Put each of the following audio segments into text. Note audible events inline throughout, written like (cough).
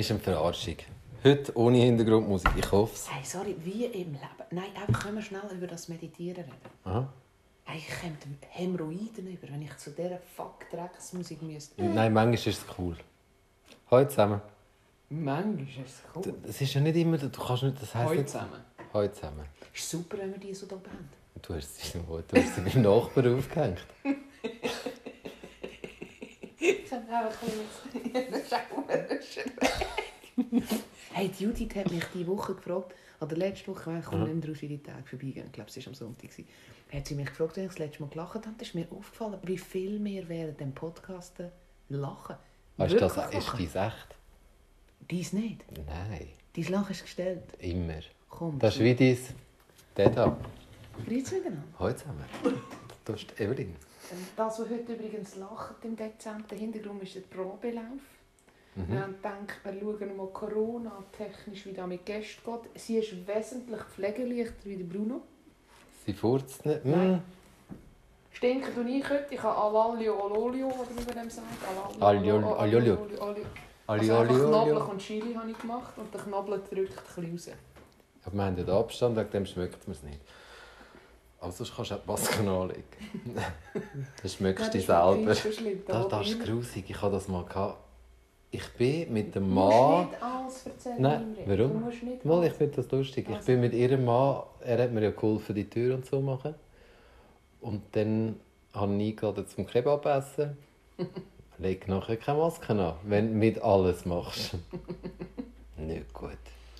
Ist eine Verarschung. Heute ohne Hintergrundmusik, ich hoffe es. Hey, sorry, wie im Leben. Nein, einfach können wir schnell über das Meditieren reden. Aha. Hey, ich komme Hämorrhoiden über, wenn ich zu dieser Fuck-Drecksmusik müsste. Nein, manchmal ist es cool. Hallo zusammen. Manchmal ist es cool. Es ist ja nicht immer, du kannst nicht, das heisst Heute nicht... zusammen. Hallo zusammen. Ist super, wenn wir die so da haben. Du hast sie, du hast sie beim Nachbarn aufgehängt. (laughs) Ich habe einfach ein bisschen (laughs) Hey, die Judith hat mich diese Woche gefragt, oder letzte Woche, ich komme nicht mehr raus, wie die Tage vorbeigehen, ich glaube, es war am Sonntag, hat sie mich gefragt, wenn ich das letzte Mal gelacht habe, ist mir aufgefallen, wie viel wir während dem Podcast lachen. Weißt du, das Wirklich ist lachen. dein echt? Dies nicht. Nein, Dein Lachen ist gestellt. immer. Komm. Das ist wie dein... Der da. Grüezi miteinander. Hallo zusammen. Du bist Evelyn. Das, was heute übrigens lacht im Dezember, der Hintergrund ist der Probelauf. Mhm. Wir haben gedacht, wir schauen mal Corona-technisch, wie das mit Gästen geht. Sie ist wesentlich pflegeleichter wie der Bruno. Sie furzt nicht. Nein. Hm. Stinken tue ich heute. Ich habe Alalio Ololio, oder wie man dem sagt. Alio- Alalio-. Ali, Also einfach und Chili habe ich gemacht und der Knoblauch drückt ein bisschen raus. Aber wir haben den Abstand, wegen dem schmeckt man es nicht. Also kannst du auch die Maske anlegen. Dann schmeckst du selber. das Das, das ist grusig. Ich hatte das mal. Gehabt. Ich bin mit dem Du musst Mann... nicht alles erzählen, Nein, warum? Du musst nicht Mal, ich finde das lustig. Ich Also. bin mit ihrem Mann, er hat mir ja geholfen, die Tür und so machen. Und dann habe ich eingeladen zum Kebab essen. (laughs) Leg nachher keine Maske an, wenn du mit alles machst. (laughs) Nicht gut.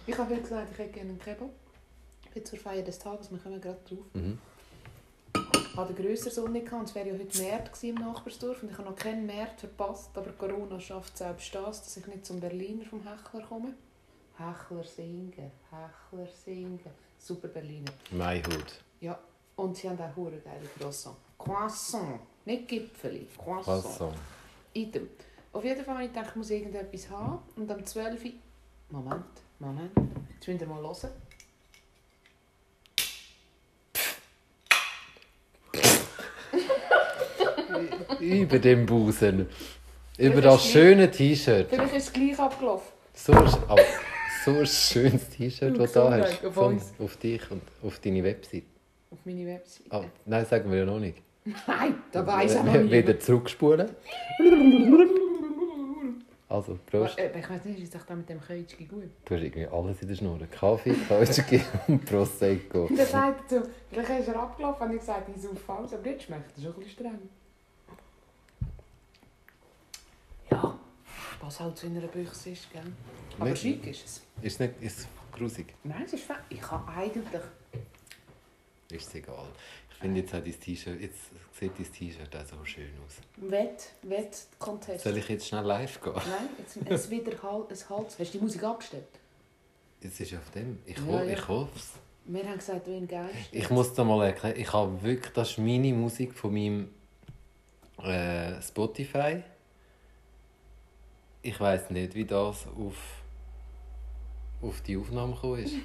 Ich habe heute gesagt, ich hätte gerne einen Kebab. Heute zur Feier des Tages, wir kommen gerade drauf. Mhm. Ich hatte grösseren Sohn nicht gehabt, es wäre ja heute März im Nachbarsdorf und ich habe noch keinen März verpasst, aber Corona schafft selbst das, dass ich nicht zum Berliner vom Hechler komme. Hechler singen, Hechler singen. Super Berliner. Maihut. Ja, und sie haben auch hure geile Croissant. Croissant, nicht Gipfeli, Croissant. Croissant. Item. Auf jeden Fall habe ich gedacht, ich muss irgendetwas haben. Und am 12. Uhr- Moment, Moment. Jetzt müsst ihr mal hören. Über den Busen. Über das schöne T-Shirt. Vielleicht ist es gleich abgelaufen. So, aber so ein schönes T-Shirt, das du da hast. auf Von, auf dich und auf deine Website. Auf meine Webseite. Ah, nein, sagen wir ja noch nicht. Nein, da weiss er noch nicht. Wieder zurückspulen. Also, Prost. Äh, Ich weiß nicht, ist doch da mit dem Keutschki gut? Du hast irgendwie alles in der Schnur. Kaffee, Kautschki und Prosecco. (laughs) Und er sagt dazu, vielleicht ist er abgelaufen und ich gesagt, ich suche falsch, aber jetzt schmeckt er schon ein bisschen streng. Was halt so in einer Büchse ist, gell? Aber Nicht- schick ist es. Ist es nicht ist es grusig? Nein, es ist fein. Ich habe eigentlich... Ist es egal. Ich finde jetzt auch dein T-Shirt, jetzt sieht dein T-Shirt auch so schön aus. Wett, Wett, Contest. Soll ich jetzt schnell live gehen? Nein, jetzt es wieder ein Hals. Hast du die Musik abgestellt? Jetzt ist auf dem. Ich, Ja, ho ja. ich hoffe es. Wir haben gesagt, du ihn geil Ich muss dir mal erklären, ich habe wirklich, das ist meine Musik von meinem äh, Spotify. Ich weiß nicht, wie das auf, auf die Aufnahme gekommen ist. (laughs)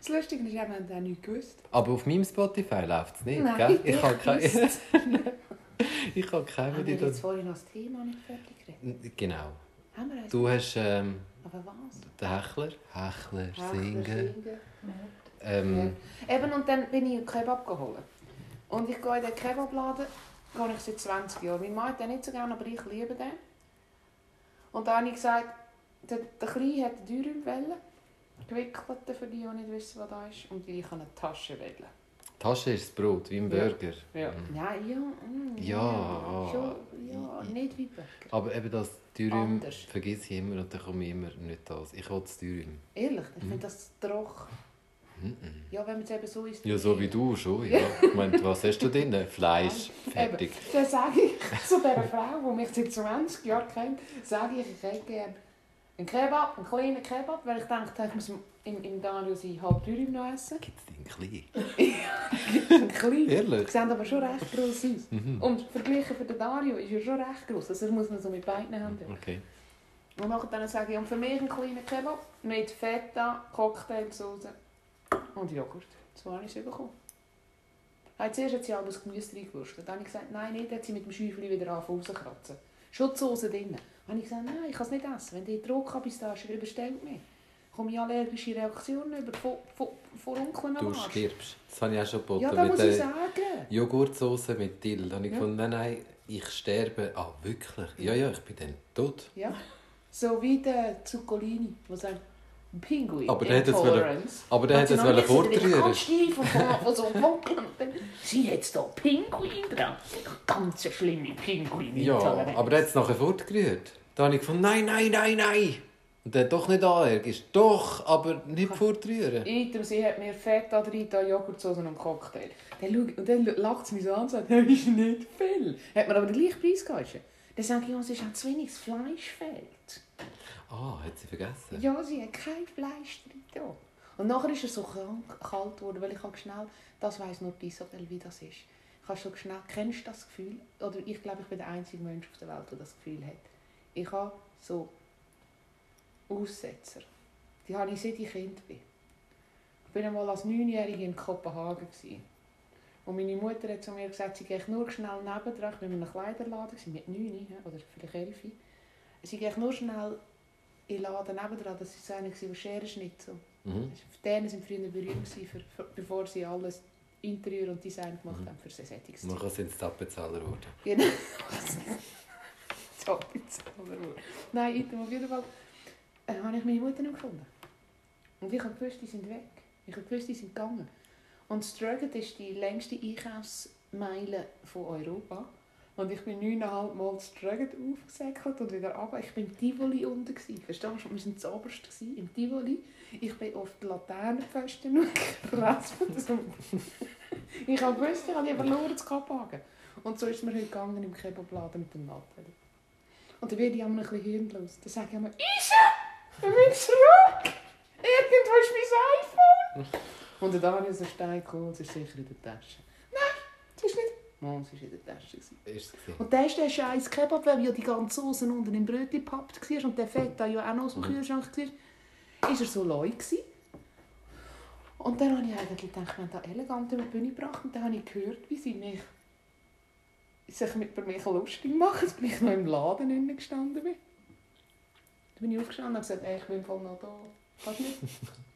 Das Lustige ist, wir haben auch nichts gewusst. Aber auf meinem Spotify läuft es nicht, Nein, gell? Ich habe keine, (laughs) ich habe keine, Haben wir jetzt das... vorhin noch das Thema nicht fertig geredet? Genau. Haben wir? Du hast ähm, Aber was? den Hechler, Hechler, Hechler singen. Ähm, Ja. Eben, und dann bin ich einen Kebab geholt. Und ich gehe in den Kebabladen, gehe ich seit 20 Jahren. Mein Mann hat den nicht so gerne, aber ich liebe den. Und da habe ich gesagt, der, der Kleine hat eine Dürümwelle, gewickelte für die, die nicht wissen, was da ist. Und ich habe eine Taschenwelle. Tasche ist das Brot, wie im Ja. Burger. Ja. Ja, ja, mm, Ja. Schon, ja, nicht wie Burger. Aber eben das Dürüm vergesse ich immer und dann komme ich immer nicht das. Ich will das Dürüm. Ehrlich, ich finde das trocken. Mhm. Ja, wenn man es eben so isst. Ja, so wie du schon, ja. (laughs) Ich meine, was hast du drin? Fleisch, fertig. Dann sage ich (laughs) zu dieser Frau, die mich seit 20 Jahren kennt, sage ich, ich hätte gerne einen Kebab, einen kleinen Kebab, weil ich dachte, ich muss im, im Dario sein halb Dürüm noch essen. Gibt es den klein? (laughs) Einen kleinen. Ehrlich? Die sehen aber schon recht gross aus. Mhm. Und verglichen für den Dario ist er schon recht gross. Also das muss man so mit beiden Händen. Okay. Und dann sage ich, und für mich einen kleinen Kebab mit Feta, Cocktailsauce und Joghurt. So habe ich es bekommen. Hey, zuerst hat sie alles Gemüse reingewurscht. Dann habe ich gesagt, nein, nicht. Dann hat sie mit dem Schäufchen wieder angefangen rauskratzen. Schon die Soße drin. habe ich gesagt, nein, ich kann es nicht essen. Wenn die Druck habe, bis da ist, überstellt mich. komme ich allergische Reaktionen über von, von, von Onkeln Du stirbst. Das habe ich auch schon geboten. Ja, da mit muss ich der sagen. Joghurtsoße mit Dill. Da habe ich Ja. gefunden, nein, nein, ich sterbe. Ah, wirklich? Ja, ja, ich bin dann tot. Ja. So wie der Zuccolini, der sagt, Pinguin Aber der hat es wollen- aber der hat es wollen und von, von so dann, Sie hat da Pinguin dran. Ganz schlimme Pinguin Ja, aber der hat es nachher fortgerührt. Da habe ich gefunden, nein, nein, nein, nein. Und der doch nicht allergisch. Doch, aber nicht fortrühren. Item, sie hat mir Feta drin, da Joghurtsoße und einen Cocktail. Dann schaut, und dann lacht sie mich so an und sagt, (laughs) das ist nicht viel. Hat mir aber den gleichen Preis gegeben. Dann sage ich, uns ist auch zu wenig das Fleisch fehlt. Ah, hat sie vergessen? Ja, sie hat kein Fleisch drin. da. Und nachher ist er so krank, kalt geworden, weil ich habe schnell, das weiss nur die Isabel, wie das ist. Ich habe so schnell, kennst du das Gefühl? Oder ich glaube, ich bin der einzige Mensch auf der Welt, der das Gefühl hat. Ich habe so Aussetzer. Die habe ich seit ich Kind bin. Ich war einmal als Neunjährige in Kopenhagen. Und meine Mutter hat zu mir gesagt, sie gehe nur schnell nebendran. Ich war in einem Kleiderladen, mit neun ja, oder vielleicht elf. Sie gehe nur schnell in den Laden nebendran. Das war so einer, der Scherenschnitzel. Mhm. Die Dänen waren früher berühmt, für, für, bevor sie alles Interieur und Design gemacht Mhm. haben für Sättiges. Nachher sind sie Tappenzahler geworden. Genau. so, aber nur. Nein, Item, auf jeden Fall äh, habe ich meine Mutter nicht gefunden. Und ich habe gewusst, die sind weg. Ich habe gewusst, die sind gegangen. Und Struggett ist die längste Einkaufsmeile von Europa. Und ich bin neuneinhalb Mal Struggett aufgesäckelt und wieder runter. Ich war im Tivoli unten. gewesen. Verstehst du? Wir waren zu oberst gewesen, im Tivoli. Ich bin auf die Laternenpfosten (laughs) gerasselt. ich habe gewusst, ich habe die verloren zu Kopenhagen. Und so ist es mir heute gegangen im Kebabladen mit dem Nathalie. Und dann werde ich einmal ein bisschen hirnlos. Dann sage ich einmal, Isa, ich bin zurück. Irgendwo ist mein iPhone. (laughs) Und dann habe ich so einen Stein geholt, es ist sicher in der Tasche. Nein, es ist nicht. Mann, es war in der Tasche. Ist. Und dann ist der scheiß Kebab, weil ja die ganze Soße unten im Brötchen gepappt war und der Fett da ja auch noch aus dem Kühlschrank war, ist er so neu gewesen. Und dann habe ich eigentlich gedacht, wir haben da elegant über die Bühne gebracht und dann habe ich gehört, wie sie mich sich mit über mich lustig machen, als ich noch im Laden innen gestanden bin. Dann bin ich aufgestanden und habe gesagt, ey, ich bin voll noch da. Kannst nicht,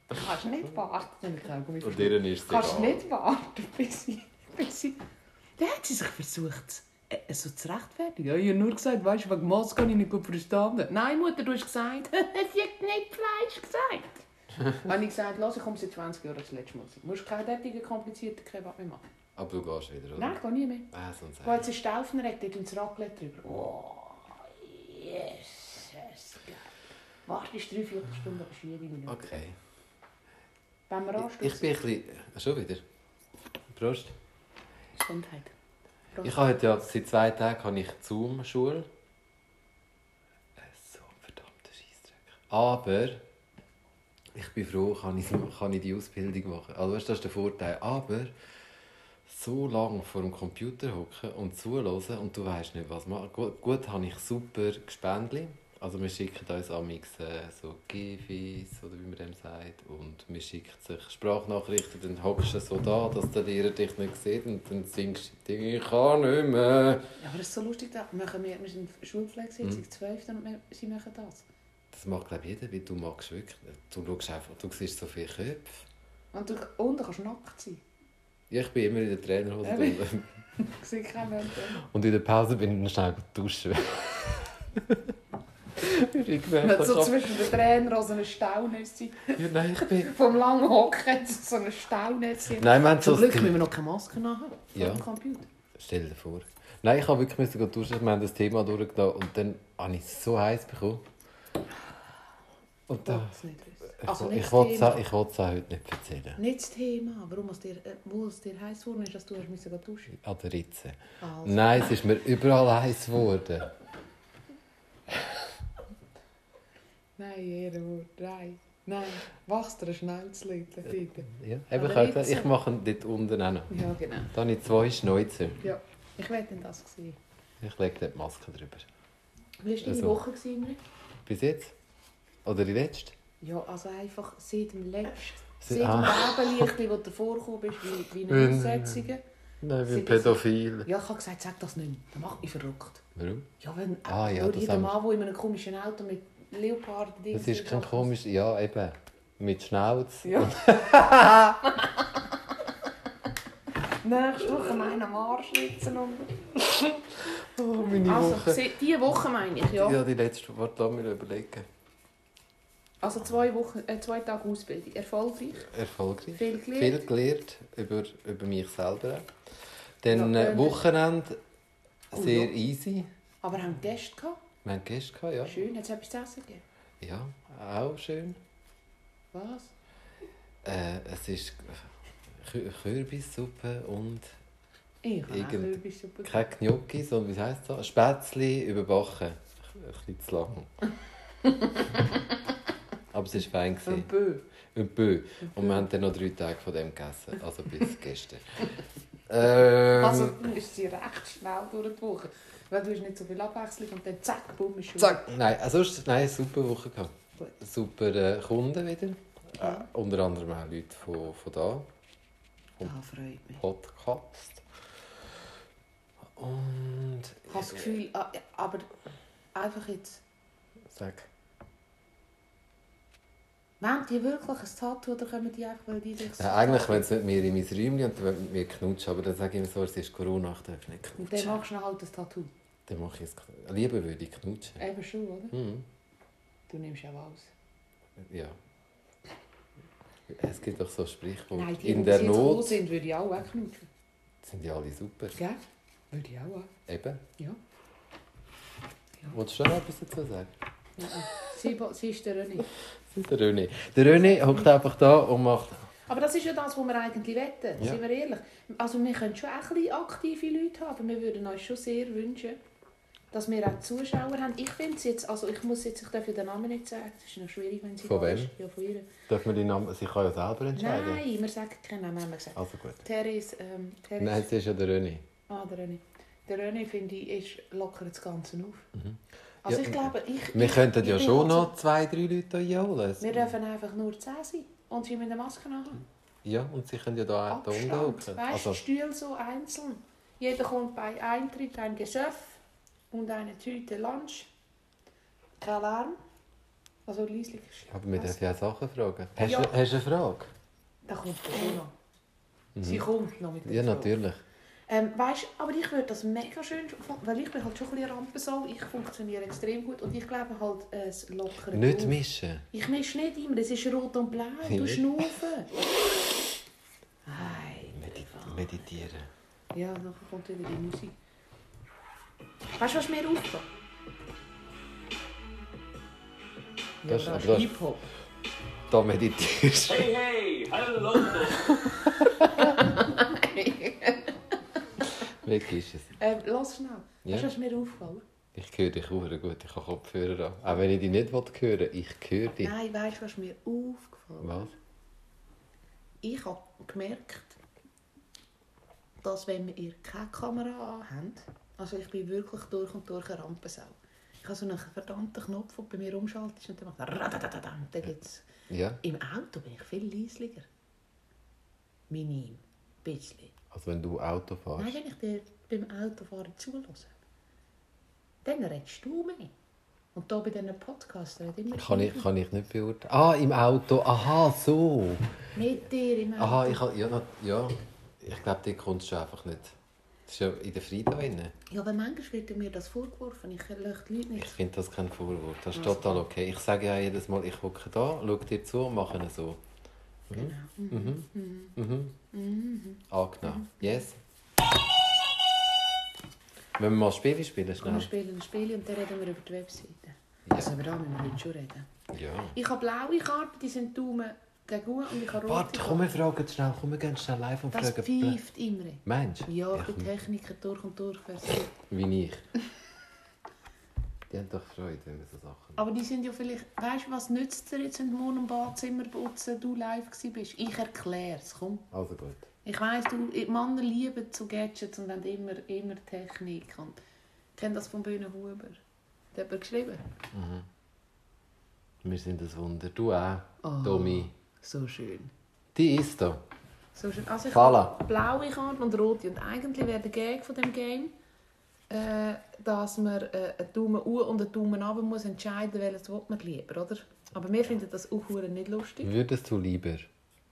kannst nicht warten. Ich Und ihr ist es Kannst egal. nicht warten, bis sie... Bis sie... Dann hat sie sich versucht, äh, so zu rechtfertigen. Ja, ich habe nur gesagt, weißt du, wegen Maske habe ich nicht gut verstanden. Nein, Mutter, du hast gesagt, (laughs) sie hat nicht Fleisch gesagt. (laughs) Habe ich gesagt, lass, ich komme seit 20 Jahren das letzte Mal. Du musst keinen derartigen komplizierten Kebab mehr machen. Aber du gehst wieder, oder? Nein, ich gehe nie mehr. Ah, sonst Wo jetzt ein Staufenreck, dort ins Raclette drüber. Oh, yes, geil. Wartest drei, vier Stunden, aber vier Minuten. Okay. Wenn wir anstoßen. ich bin ein bisschen... Schon wieder? Prost. Gesundheit. Prost. Ich habe heute ja seit zwei Tagen Zoom-Schule. Ist so ein verdammter Scheissdreck. Aber ich bin froh, kann ich, kann ich die Ausbildung machen. Also weißt, das ist der Vorteil. Aber so lange vor dem Computer hocken und zuhören und du weißt nicht, was machen. Gut, gut habe ich super Gespendli. Also wir schicken uns amix äh, so Gifis oder wie man dem sagt und wir schicken sich Sprachnachrichten, dann hockst du so da, dass der Lehrer dich nicht sieht und dann singst du Dinge, ich kann nicht mehr. Ja, aber das ist so lustig, da machen wir, wir sind Schulpflegesitzung, Mhm. zwölf, und wir, sie machen das. Das macht glaube jeder, weil du magst wirklich. Du schaust einfach, du siehst so viele Köpfe. Und du unten kannst nackt sein. Ja, ich bin immer in der Trainerhose Ja, drin. (laughs) Und in der Pause bin ich dann schnell duschen. (laughs) ich gemerkt, So zwischen den Trainer so eine Staunässe. ja, nein, ich bin... (laughs) Vom langen Hocken so eine Staunässe. Nein, wir haben so Zum Glück müssen wir noch keine Maske nachher. Ja. Vor dem Computer. Stell dir vor. Nein, ich habe wirklich müssen gehen duschen. Wir haben das Thema durchgenommen und dann habe ich es so heiß bekommen. Und da, ich, Also ich, wollte es auch- heute nicht erzählen. Nicht das Thema. Warum es dir, äh, wo es dir heiß geworden ist, dass du hast müssen gehen duschen An der Ritze. also. Nein, es ist mir überall heiß geworden. Nein, Ehrenwort. Nein. Nein. Wachst dir ein Schnäuzchen dort. Ja, eben, ich, mache dort unten auch noch. Ja, genau. Da habe ich zwei Schnäuze. Ja. Ich werde das sehen. Ich lege dort die Maske drüber. Wie war deine Also. Woche, gewesen? Bis jetzt? Oder die letzte? Ja, also einfach seit dem letzten, Se- seit dem ah. Nebenlicht, wo du vorgekommen bist, wie, wie eine Aussetzungen. Nein, Sie- wie pädophil. Ja, ich habe gesagt, sag das nicht. Das macht mich verrückt. Warum? Ja, wenn Ah, ja, nur das jeder Mann, der in einem komischen Auto mit Leopard... Das ist kein komisch. Ja, eben. Mit Schnauz. Ja. Nächste Woche meine am Arsch sitzen und... Oh, meine Also, Woche. se- diese Woche meine ich, ja. Ja, die letzte. Warte, lass mich überlegen. Also zwei, Wochen, äh, zwei Tage Ausbildung. Erfolgreich. Erfolgreich. Viel gelernt. Viel gelernt über, über mich selber. Dann Ja, äh, äh, Wochenende Oh, sehr ja. easy. Aber haben Gäste gehabt? Wir haben Gäste gehabt, ja. Schön. Hat es etwas zu essen gegeben? Ja, auch schön. Was? Äh, es ist Kü- Kürbissuppe und Ich habe Kürbissuppe keine Gnocchi, sondern wie heisst das? Spätzli überbacken. Ein bisschen zu lang. (laughs) Aber es war fein. Ein. Bö. Und Bö. Und wir haben dann noch drei Tage von dem gegessen. Also bis (laughs) gestern. ähm, Also ist sie recht schnell durch die Woche. Weil du hast nicht so viel Abwechslung und dann zack, bumm, ist schon zack. Nein, also sonst, nein, super Woche gehabt. Gut. Super äh, Kunden wieder. Ja. Äh, unter anderem auch Leute von, von da. Das freut mich. Podcast. Und. Ich habe das Gefühl, ah, ja, aber einfach jetzt, Sag. Wollen die wirklich ein Tattoo oder kommen die einfach, weil die sich so... Ja, eigentlich wollen sie mit mir in mein Räumchen und mit mir knutschen, aber dann sage ich immer so, es ist Corona, ich darf nicht Und dann knutschen. machst du noch halt ein Tattoo. Dann mache ich es. Lieber würde ich knutschen. Eben schon, oder? Mhm. Du nimmst auch alles. Ja. Es gibt doch so Sprichwort. Nein, die, In die der gekommen Not sind, würde ich auch wegknutschen. sind ja alle super. Gell? Würde ich auch. Eben. Ja. Wolltest du noch etwas dazu sagen? ja. Sie, sie ist der René. Der René. Der René hockt einfach da und macht. Aber das ist ja das, was wir eigentlich wetten, Ja. sind wir ehrlich. Also wir können schon ein bisschen aktive Leute haben, aber wir würden uns schon sehr wünschen, dass wir auch Zuschauer haben. Ich finde es jetzt, also ich muss jetzt, ich darf ja den Namen nicht sagen, das ist noch schwierig, wenn sie Von wem? ist. Ja, von ihr. Darf man die Namen. Sie kann ja selber entscheiden. Nein, wir sagen keinen Namen, haben wir gesagt. Also gut. Therese, ähm, Therese, Nein, es ist ja der René. ah, der René. Der René, finde ich, ist lockert das Ganze auf. Mhm. Also Ja, ich glaube, ich... Wir ich, könnten ich ja schon halt so- noch zwei, drei Leute hier holen. Wir dürfen einfach nur 10 sein und sie müssen eine Maske haben. Ja, und sie können ja da, da Abstand. hocken. Weißt du, Also, Stühle so einzeln. Jeder kommt bei Eintritt ein Gesöff und eine Tüte Lunch. Kein Lärm. Also leislich. aber wir dürfen ja auch Sachen fragen. Hast, Ja. du, hast du eine Frage? Da kommt die noch. Sie kommt noch mit der Mhm. Ja, Frage. natürlich. Ähm, weißt, aber ich würde das mega schön finden, weil ich bin halt schon ein bisschen Rampensau. Ich funktioniere extrem gut und ich glaube halt, es lockert Nicht auf. mischen. Ich mische nicht immer, es ist rot und blau. Du Ja. schnaufen. Hey, Medi meditieren. Ja, dann kommt wieder die Musik. Weißt du, was mir auffällt? Das- ja, aber das das- ist Hip-Hop. Da meditierst du. Hey, hey, hallo. (laughs) Weg ist es. ähm, lass schnell. Ja. Was mir auffällt? Ich höre dich auch gut. Ich habe Kopfhörer an. Auch wenn ich dich nicht hören will, ich höre dich. Nein, weißt du, was mir aufgefallen Was? Ich habe gemerkt, dass wenn ihr keine Kamera anhabt, also ich bin wirklich durch und durch eine Rampensau. Ich habe so einen verdammten Knopf, der bei mir umschaltet und dann macht radadadadam. Dann geht's. Ja. Im Auto bin ich viel leislicher. Minim. Bisschen. Also wenn du Auto fährst. Nein, wenn ich dir beim Autofahren zulasse, dann redest du mehr. Und da bei diesen Podcasts redet immer Kann ich, kann ich nicht beurteilen. Ah, im Auto. Aha, so. Mit dir im Auto. Aha, ich, ja, na- ja. ich glaube, die kommst du einfach nicht. Das ist ja in der Frieda drin. Ja, aber manchmal wird mir das vorgeworfen. Ich löche die Leute Ich nicht. finde das kein Vorwurf. Das ist Also. total okay. Ich sage ja jedes Mal, ich hocke da, schaue dir zu und mache es so. Genau. Mhm. Mhm. Mhm. Angenehm. Yes. Wenn wir mal Spiele spielen, Und wir schnell. spielen ein Spiel und dann reden wir über die Webseite. Ja. Also über da müssen wir heute schon reden. Ja. Ich habe blaue Karten, die sind Daumen gegen und ich habe rote Warte, komm, wir fragen schnell. Komm, wir gehen schnell live und Das fragen. pfeift immer. Meinst du? Ja, ich bin Techniker durch und durch. Wie ich. (laughs) Die haben doch Freude, wenn wir so Sachen Aber die sind ja vielleicht... Weißt du, was nützt dir jetzt, wenn du morgen im Badzimmer putzen, du live bist? Ich erkläre es, komm. Also gut. Ich weiss, du, Männer lieben zu Gadgets und haben immer, immer Technik. Und ich kenne das von Bühne Huber. Der hat mir geschrieben. Wir sind ein Wunder. Du auch, Oh. Tommy. So schön. Die ist da. So schön. Also ich habe blaue Karten und rote. Und eigentlich wäre der Gag von dem Game, äh, dass man äh, einen Daumen U und einen Daumen runter muss entscheiden, welches will man lieber, oder? Aber wir finden das auch nicht lustig. Würdest du lieber?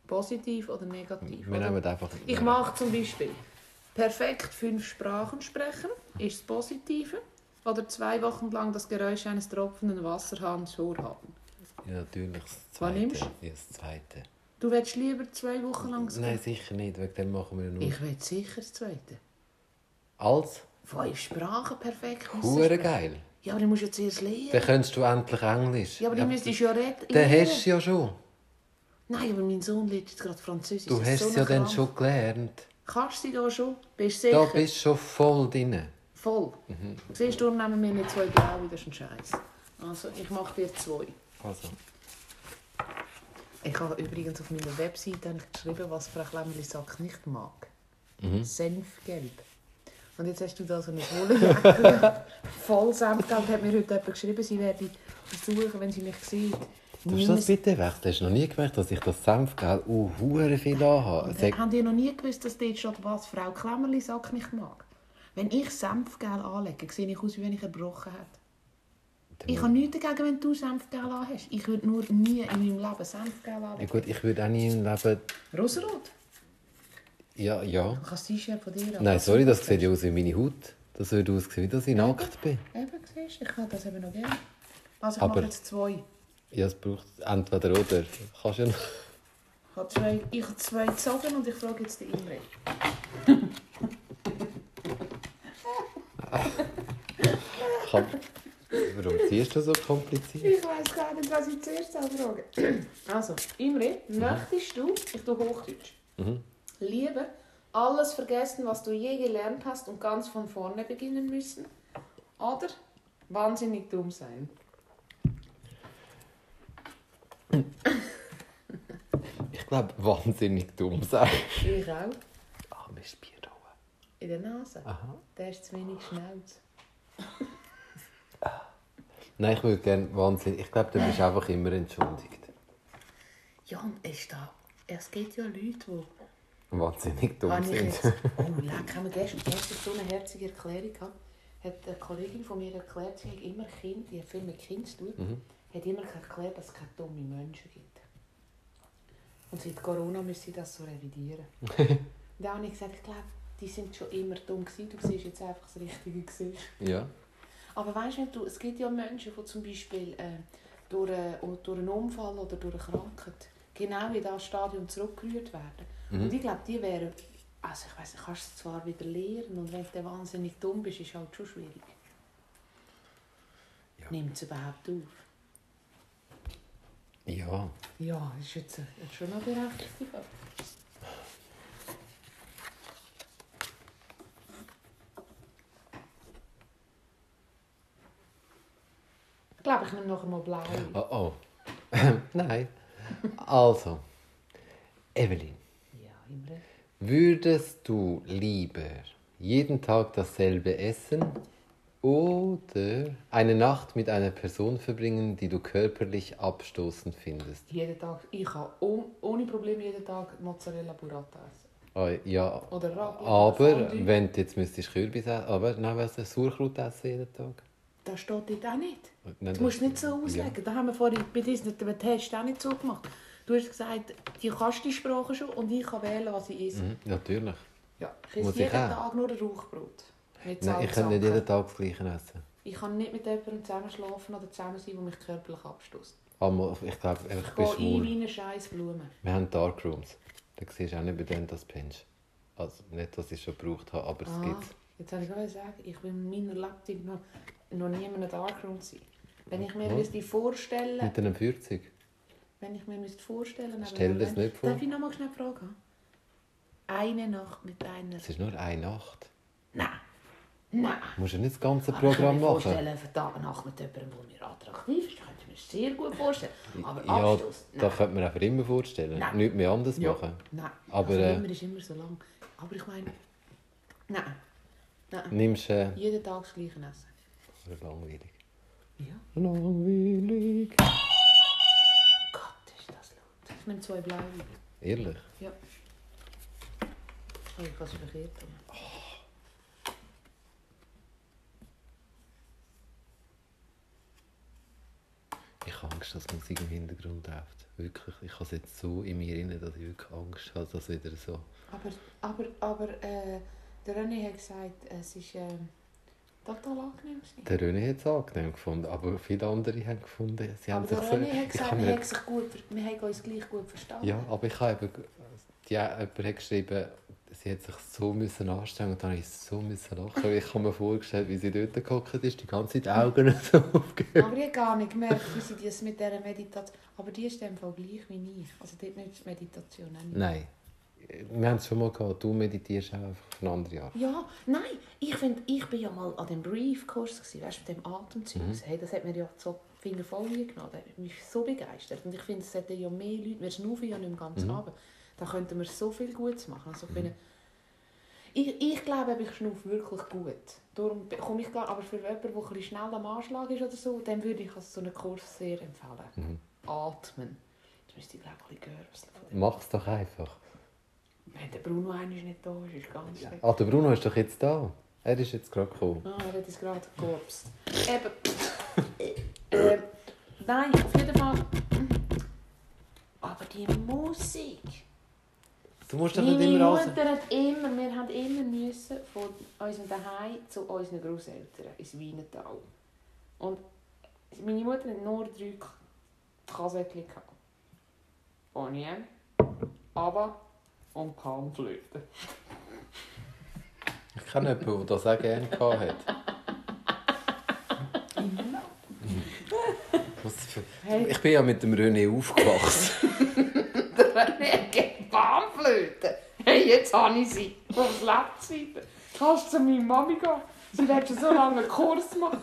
Positiv oder negativ. Wir oder? nehmen einfach... Ich mache zum Beispiel perfekt fünf Sprachen sprechen, ist das Positive. Oder zwei Wochen lang das Geräusch eines tropfenden Wasserhahns vorhaben. Ja, natürlich das Was Zweite. nimmst Ja, das Zweite. Du willst lieber zwei Wochen lang Nein, sicher nicht. Wegen dem machen wir nur... Ich will sicher das Zweite. Als? Fünf Sprachen perfekt. Hure geil. Ja, aber du musst ja zuerst lernen. Dann könntest du endlich Englisch. Ja, aber du müsstest ja reden. Den lernen. hast du ja schon. Nein, aber mein Sohn lernt jetzt gerade Französisch. Du hast so es ja dann schon gelernt. Kannst du da schon? Bist du sicher? Da bist du schon voll drin. Voll. Siehst du, nehmen wir nicht zwei blaue, das ist ein Scheiß. Also, ich mache dir zwei. Also. Ich habe übrigens auf meiner Webseite geschrieben, was Frau Klemmerli-Sack nicht mag. Mhm. Senfgelb. Und jetzt hast du da so eine Wollejacke (laughs) voll Senfgelb. Hat mir heute jemand geschrieben, sie werde versuchen, wenn sie mich sieht. Du das bitte weg? Du hast noch nie gemerkt, dass ich das Senfgel uh, hure viel anhabe. Und Sag, Habt ihr noch nie gewusst, dass dort steht, was Frau Klemmerli-Sack nicht mag? Wenn ich Senfgel anlege, sehe ich aus, wie wenn ich erbrochen hätte. Ich habe nichts dagegen, wenn du Senfgel anhast. Ich würde nur nie in meinem Leben Senfgel ja anlegen. gut, ich würde auch nie im Leben... Rosarot. Ja, ja. Du kannst das T-Shirt von dir an. Nein, sorry, das sieht ja aus wie meine Haut. Das würde aussehen, wie dass ich nackt bin. Eben, siehst du, ich kann das eben noch gerne. Also ich Aber- mache jetzt zwei. Ja, es braucht entweder oder. Kannst du ja noch... Ich habe zwei, ich habe zwei gezogen und ich frage jetzt den Imre. (laughs) Warum ziehst du so kompliziert? Ich weiß gar nicht, was ich zuerst frage. Also, Imre, möchtest du, ich tue Hochdeutsch, Mhm. Lieber alles vergessen, was du je gelernt hast und ganz von vorne beginnen müssen? Oder wahnsinnig dumm sein? Ich glaube, wahnsinnig dumm sein. Ich auch. Ah, mir ist Bier. In der Nase. Aha. Der ist zu wenig Schnauz. Nein, ich würde gerne wahnsinnig... Ich glaube, du bist einfach immer entschuldigt. Ja, und es, da, es gibt ja Leute, die Wahnsinnig dumm Habe ich sind. jetzt, oh, leck, haben wir gestern, gestern so eine herzige Erklärung gehabt. Hat eine Kollegin von mir erklärt, sie hat immer Kind, die hat viel mit Kindern zu tun, Mhm. hat immer erklärt, dass es keine dummen Menschen gibt. Und seit Corona müssen sie das so revidieren. (laughs) da habe ich gesagt, ich glaube, die sind schon immer dumm gewesen, du siehst jetzt einfach das richtige Gesicht. Ja. Aber weißt du, es gibt ja Menschen, die zum Beispiel äh, durch, äh, durch einen Unfall oder durch eine Krankheit genau in das Stadium zurückgerührt werden. Mhm. Und ich glaube, die wären, also ich weiß nicht, kannst du es zwar wieder lernen und wenn du wahnsinnig dumm bist, ist es halt schon schwierig. Ja. Nimmt es überhaupt auf? Ja. Ja, das ist jetzt, äh, jetzt schon eine berechtigte Frage. Ich glaube, ich nehme noch einmal blau. Oh oh. (laughs) Nein. Also, Evelyn. Würdest du lieber jeden Tag dasselbe essen oder eine Nacht mit einer Person verbringen, die du körperlich abstoßend findest? Jeden Tag, ich kann oh, ohne Probleme jeden Tag Mozzarella Burrata essen. Oh, ja, Oder Ragù. aber wenn du jetzt müsstest Kürbis essen, aber nein, was Sauerkraut essen jeden Tag? Das steht dort auch nicht. Nein, Das musst du nicht so Ja. auslegen. Da haben wir vorhin bei diesem Test auch nicht so gemacht. Du hast gesagt, die kannst die Sprache schon und ich kann wählen, was ich esse. Mhm, natürlich. Ja, ich esse Muss ich jeden auch? Tag nur ein Rauchbrot. Mit Nein, ich kann nicht jeden Tag das Gleiche essen. Ich kann nicht mit jemandem zusammen schlafen oder zusammen sein, der mich körperlich abstößt. Aber ich glaube, ich Ich bin gehe ein schwul. wie eine scheiß Blume. Wir haben Darkrooms. Da siehst du auch nicht bei denen, dass du pennst. Also nicht, dass ich es schon gebraucht habe, aber es Ah, gibt jetzt habe ich gerade sagen, ich will in meiner Lebzeit noch, noch nie in einem Darkroom sein. Wenn ich mir Ja. müsste vorstellen Mit einem 40. wenn ich mir müsste vorstellen müsste... Stell dir das nicht vor. Darf ich noch mal schnell fragen? Eine Nacht mit einer... Es ist nur eine Nacht. Nein! Nein! Du musst ja nicht das ganze Programm ich kann mir machen. vorstellen, für Tag und Nacht mit jemandem, der mir attraktiv ist, könnte ich mir sehr gut vorstellen. Aber Ja, Abschluss? da könnte man einfach immer vorstellen. Nein. Nichts mehr anders Ja. machen. Nein, Aber, also äh, immer ist immer so lang. Aber ich meine, nein, nein. Nimmst du äh, Jeden Tag das gleiche essen. langweilig. Ja. Langweilig. Ich nehme zwei blaue. Ehrlich? Ja. Oh, ich habe es verkehrt. Ich habe Angst, dass Musik im Hintergrund läuft. Wirklich. Ich habe es jetzt so in mir drin, dass ich wirklich Angst habe, dass wieder so... Aber, aber, aber äh, der René hat gesagt, es ist äh, total angenehm. Der René hat es angenehm gefunden, aber viele andere haben gefunden, sie haben Aber sich so... René hat ich gesagt, wir haben, sich gut, wir haben uns gleich gut verstanden. Ja, aber ich habe eben... Die, jemand hat geschrieben, sie hat sich so müssen anstrengen und dann musste ich so müssen lachen. Ich habe mir vorgestellt, wie sie dort gehockt ist, die ganze Zeit die Augen (laughs) so aufgegeben. Aber ich habe gar nicht gemerkt, wie sie das mit dieser Meditation... Aber die ist in dem Fall gleich wie ich. Also dort nicht Meditation. nicht. Nein. Wir haben es schon mal gehabt, du meditierst auch einfach auf eine andere Art. Ja, nein, ich finde, ich bin ja mal an dem Brief-Kurs, weißt du, mit dem Atemzeug. Mhm. Hey, das hat mir ja so Finger voll genommen. Das hat mich so begeistert. Und ich finde, es sollten ja mehr Leute, wir schnaufen ja nicht im ganzen Mhm. Abend, da könnten wir so viel Gutes machen. Also ich, bin, ich, ich glaube, ich schnaufe wirklich gut. Darum komme ich gar, aber für jemanden, der ein schnell am Anschlag ist oder so, dem würde ich also so einen Kurs sehr empfehlen. Mhm. Atmen. Jetzt müsste ich glaube ich ein bisschen. Mach es doch einfach. Wenn der Bruno einmal nicht da ist, ist ganz schlecht. Ah, der Bruno ist doch jetzt da. Er ist jetzt gerade gekommen. Ah, er hat es gerade gekorpst. Eben. äh, nein, auf jeden Fall. Aber die Musik. Du musst doch nicht Meine immer alles... Mutter hat immer, wir haben immer müssen von unserem Daheim zu unseren Großeltern ins Wienertal. Und meine Mutter hat nur drei Kassettchen gehabt. Bonnie, aber und Panflöte. Ich kenne jemanden, der das auch gerne gehabt hat. Was für... Hey. Ich bin ja mit dem René aufgewachsen. (laughs) Der René geht Panflöte. Hey, jetzt habe ich sie. Aufs Lebzeiten. Kannst du zu meiner Mami gehen? Sie hat schon so lange einen Kurs gemacht.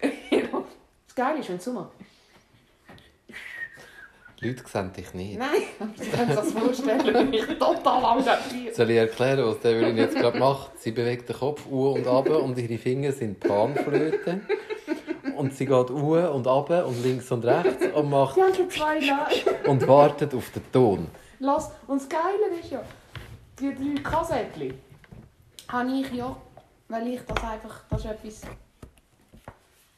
(laughs) das Geile ist, wenn du machst. Die Leute sehen dich nicht. Nein, sie können sich das vorstellen, ich total engagiert Soll ich erklären, was der Evelyn jetzt gerade macht? Sie bewegt den Kopf u und ab und ihre Finger sind Panflöten. Und sie geht u und ab und links und rechts und macht schon zwei Jahre. und wartet auf den Ton. Lass, und das Geile ist ja, die drei Kassettchen habe ich ja, weil ich das einfach, das ist etwas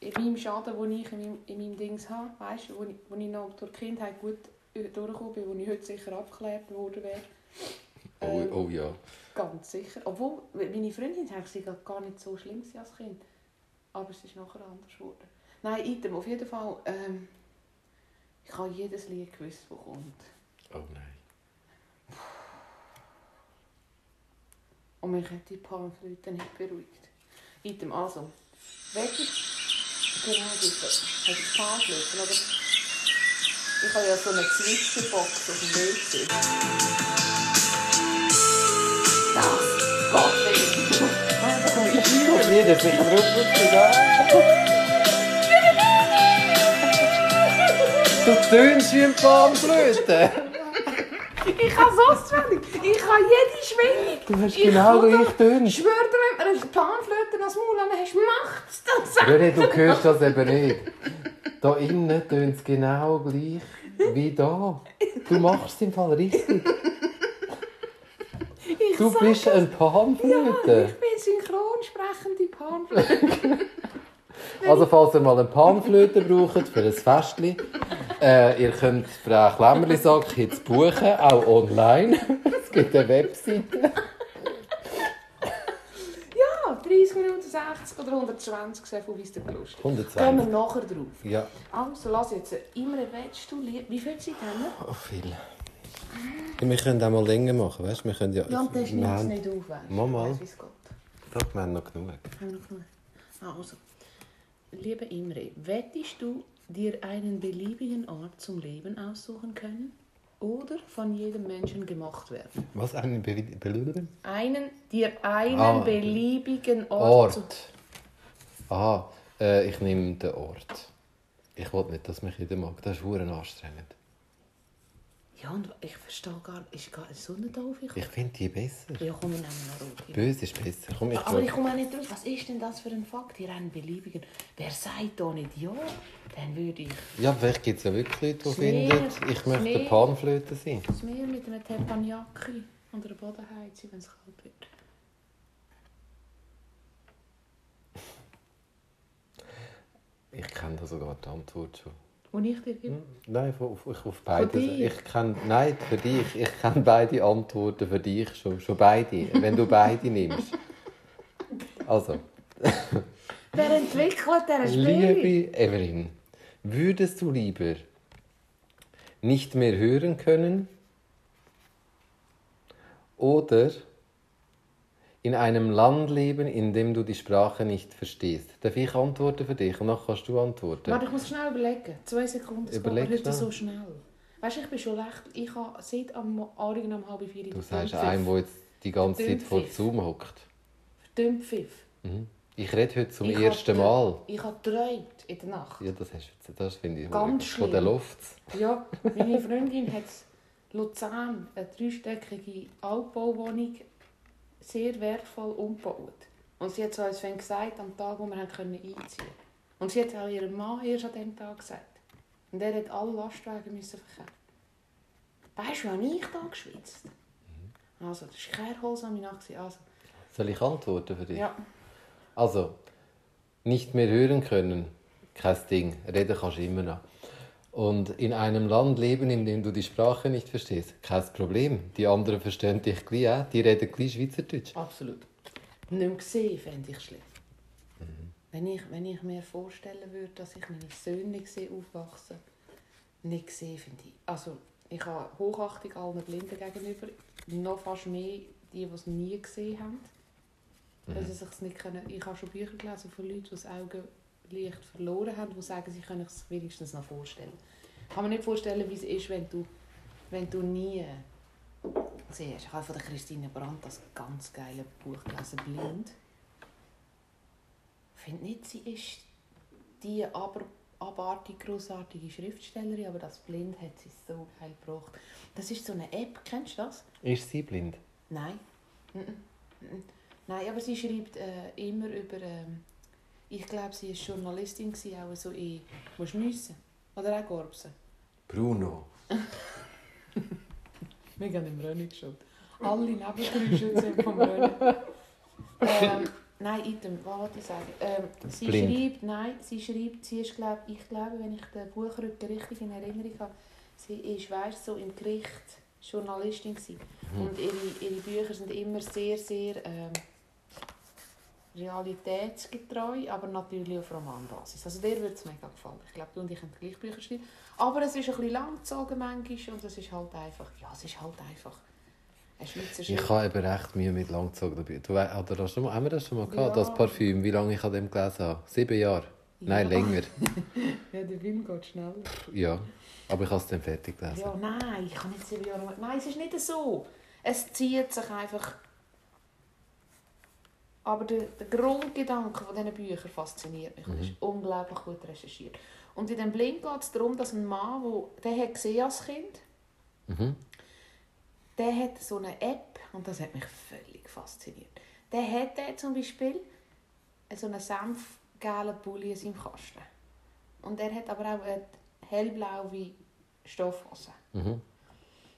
in meinem Schaden, den ich in meinem, in meinem Dings habe, weißt du, wo ich, wo ich noch durch die Kindheit gut durchgekommen bin, wo ich heute sicher abgeklärt worden wäre. Oh, Ähm, oh ja. Ganz sicher. Obwohl, meine Freundin sagt, sie gar nicht so schlimm als Kind. Aber es ist nachher anders geworden. Nein, item, auf jeden Fall, ähm, ich habe jedes Lied gewusst, das kommt. Oh nein. Und mich hat die Panflöte nicht beruhigt. Item, also, weg ich, genau, bitte, hast du Panflöte, oder? Ich habe ja so eine Zwischenbox auf dem WC. Das Gott das ist nicht drauf. Du tönst wie ein Panflöte. Ich kann so auswendig. Ich kann jede Schwingung. Du hast Ich genau gleich Ich tönt. schwöre dir, wenn man eine Panflöte ans Maul hast, macht's das. René, du hörst das eben nicht. Da innen tönt es genau gleich wie da. Du machst es im Fall richtig. Ich Du bist es. ein Panflöte. Ich bin synchronsprechende Panflöte. Also falls ihr mal eine Panflöte braucht für ein Festchen, äh, ihr könnt Frau Klemmerli-Sack jetzt buchen, auch online. Es gibt eine Webseite. Ja, 30 Minuten 60 oder 120, sehr viel weiss der Lust. Gehen wir 120. nachher drauf. Ja, Also, lass jetzt. Imre, willst du? Wie viel Zeit haben wir? oh, viel. Wir können auch mal länger machen, weißt? Wir können ja... Ja, und das es haben- nicht auf, weißt du? Mal. Doch, wir haben noch genug. Haben wir noch genug? Ah, Also, lieber Imre, wettest du dir einen beliebigen Ort zum Leben aussuchen können? Oder von jedem Menschen gemacht werden? Was? Einen Be Be Einen, dir einen Ah. beliebigen Ort, Ort. Ah, äh, ich nehme den Ort. Ich will nicht, dass mich jeder mag. Das ist anstrengend. Ja, und ich verstehe gar nicht, ist gar Sonne da auf? Ich finde die besser. Ja, komm, wir nehmen noch Rot. Böse ist besser. Komm, ich Aber ich komme auch nicht drauf. Was ist denn das für ein Fakt? Hier einen beliebigen. Wer sagt da nicht ja? Dann würde ich Ja, vielleicht gibt es ja wirklich Leute, die finden, ich möchte eine Panflöte sein. das Meer mit einem Teppanyaki. Unter den Boden heizen, wenn es kalt wird. Ich kenne da sogar die Antwort schon. Und ich dir gebe? Hm? Nein, auf, auf, auf beide. Ich kenn, nein, für dich. Ich kenne beide Antworten für dich schon. Schon beide. Wenn du beide nimmst. Also, Wer (laughs) entwickelt der Spiel? liebe Evelyn, würdest du lieber nicht mehr hören können oder in einem Land leben, in dem du die Sprache nicht verstehst? Darf ich antworten für dich und dann kannst du antworten? Warte, ich muss schnell überlegen. Zwei Sekunden. Es geht Überleg mir heute so schnell. Weißt du, ich bin schon recht. Ich habe seit am Abend um halb vier Du sagst einem, der jetzt die ganze Zeit vor Dünnpfiff. Zoom hockt. Dünnpfiff. Mhm. Ich rede heute zum Ich ersten Mal. Ich habe geträumt in der Nacht. Ja, das, hast du das finde ich Ganz von der schlimm. Luft. Ja, meine Freundin hat in Luzern eine dreistöckige Altbauwohnung sehr wertvoll umgebaut. Und sie hat so uns gesagt, am Tag, wo wir haben können einziehen konnten. Und sie hat auch ihrem Mann erst an diesem Tag gesagt. Und er hat alle Lastwagen müssen verkaufen. Weißt du, wie ich da geschwitzt? Also, das war keine erholsame Nacht. Also, Soll ich antworten für dich? ja. Also, nicht mehr hören können, kein Ding. Reden kannst du immer noch. Und in einem Land leben, in dem du die Sprache nicht verstehst, kein Problem. Die anderen verstehen dich gleich auch. Die reden gleich Schweizerdeutsch. Absolut. Nicht mehr sehen, fände ich schlimm. Wenn, ich, wenn ich mir vorstellen würde, dass ich meine Söhne sehe aufwachsen, nicht sehen, finde ich. Also, ich habe Hochachtung allen Blinden gegenüber. Noch fast mehr die, die es nie gesehen haben. Sie sich's nicht können. Ich habe schon Bücher gelesen von Leuten, die das Augenlicht verloren haben, die sagen, sie können es wenigstens noch vorstellen. Ich kann mir nicht vorstellen, wie es ist, wenn du, wenn du nie siehst. Ich habe von der Christine Brandt das ganz geile Buch gelesen, «Blind». Ich finde nicht, sie ist die aber abartig großartige Schriftstellerin, aber das «Blind» hat sie so geil gebracht. Das ist so eine App, kennst du das? Ist sie blind? Nein. Nein, aber sie schreibt äh, immer über. Ähm, ich glaube, sie war Journalistin, auch so in. Musst du nüssen? Oder auch Gorbsen? Bruno. (laughs) Wir gehen im Rennen geschaut. Alle Nebengeräusche sind vom Rennen. ähm, nein, Item, was wollte ich sagen? Ähm, sie Blind. schreibt, nein, sie schreibt, sie ist, glaub, ich glaube, wenn ich den Buchrücken richtig in Erinnerung habe, sie ist, weißt so im Gericht Journalistin gewesen. Und ihre, ihre Bücher sind immer sehr, sehr ähm, realitätsgetreu, aber natürlich auf Romanbasis. Also dir würde es mega gefallen. Ich glaube, du und ich können gleich Bücher schreiben. Aber es ist ein bisschen langgezogen manchmal und es ist halt einfach, ja, es ist halt einfach ein Schweizer Ich habe eben recht Mühe mit langgezogen. Du, oder hast du mal, haben wir das schon mal gehabt? Ja. Das Parfüm, wie lange ich an dem gelesen habe? Sieben Jahre? Nein, Ja. länger. (laughs) Ja, der Film geht schneller. Ja. Aber ich habe es dann fertig gelesen. Ja, nein, ich kann nicht sieben Jahre Nein, es ist nicht so. Es zieht sich einfach. Aber der, der Grundgedanke von diesen Büchern fasziniert mich. und ist unglaublich gut recherchiert. Und in dem Blind geht es darum, dass ein Mann, wo, der hat gesehen als Kind, Mhm. der hat so eine App, und das hat mich völlig fasziniert. Der hat der zum Beispiel so einen senfgelben Pulli in seinem Kasten. Und er hat aber auch eine hellblaue Stoffhose. Mhm.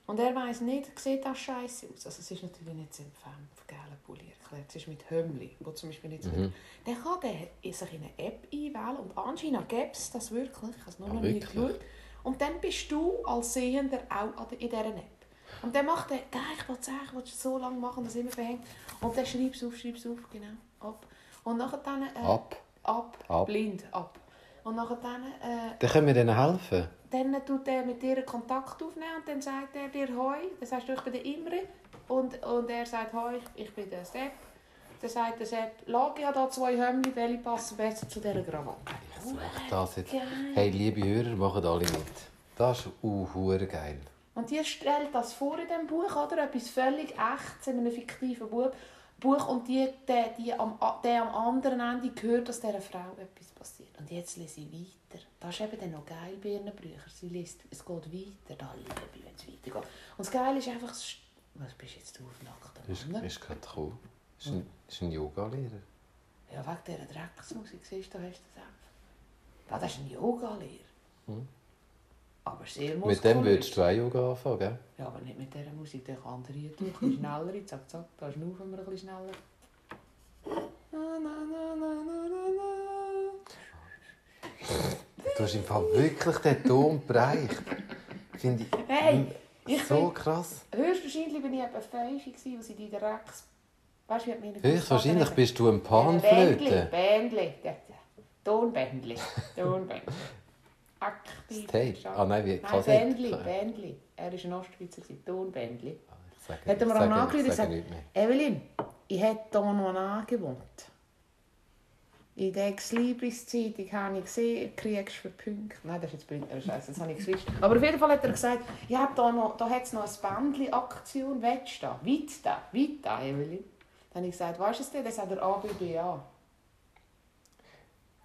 Und er weiss nicht, sieht das scheiße aus. Also es ist natürlich nicht so empfänglich von gelben Pulli Es ist mit Hömmli, wo zum Beispiel nicht so Mhm. Dann kann der sich in eine App einwählen und anscheinend gibt es das wirklich. Ich habe es nur Ah, noch nie geschaut. Und dann bist du als Sehender auch in dieser App. Und dann macht er, «Geil, ich will es sagen, ich will so lange machen, dass immer verhängt. Und dann schreibst du auf, schreibst du auf, genau, ab. Und nachher dann... Äh, Ab. Ab. Ab. Blind, ab. Und nachher dann... Äh, Dann können wir denen helfen. dann tut er mit dir Kontakt aufnehmen und dann sagt er dir Hoi. Dann sagst du, ich bin der Imre. Und, und er sagt Hoi, ich bin der Sepp. Dann sagt der Sepp, Lage ja da zwei Hömmli, welche passen besser zu dieser Krawatte. Ich suche das jetzt. Hey, liebe Hörer, machen alle mit. Das ist uh, geil. Und die stellt das vor in diesem Buch, oder? Etwas völlig echtes, in einem fiktiven Buch. Buch und die, der, die am, der am anderen Ende gehört, dass dieser Frau etwas passiert. Und jetzt lese ich weiter. Das ist eben dann noch geil bei ihren Büchern. Sie liest, es geht weiter, da liebe ich, wenn es weitergeht. Und das Geile ist einfach, es was bist jetzt du auf nacktem Ist, Mann? ist gerade gekommen. Ist ein, ist ein Yoga-Lehrer. Ja, wegen dieser Drecksmusik, siehst du, da hast du das einfach. Ja, das ist ein Yoga-Lehrer. Hm. Aber sehr Mit muskulös. dem würdest du auch Yoga anfangen, gell? Ja, aber nicht mit dieser Musik. Der kann der hier durch. Schneller. Zack, zack. Da schnaufen wir ein bisschen schneller. Na, na, na, na, na, na, Du hast im Fall wirklich den Ton bereicht. Finde ich Hey, ich so bin- krass. Höchstwahrscheinlich bin ich etwa fünf, gewesen, als ich die direkt... Weißt du, wie hat mir Höchstwahrscheinlich bist du ein Panflöte. Bändli. Tonbändli. Tonbändli. Aktiv. Tape? Ah nein, wie Nein, Kassette. Bändli, Bändli. Er war ein Ostschweizer. Tonbändli. Ich sage, Hat er mir auch angerufen und gesagt. Evelyn, ich hätte hier noch ein Angebot. In der Ex-Libris-Zeitung habe ich gesehen, kriegst du für Punkte. Nein, das ist jetzt Bündner Scheiße, das habe ich geswitcht. Aber auf jeden Fall hat er gesagt, habe da noch, da hat es noch eine Bändli-Aktion, willst du da? Weit da? Weit da, Evelyn? Dann habe ich gesagt, weißt du es denn, das hat der ABBA.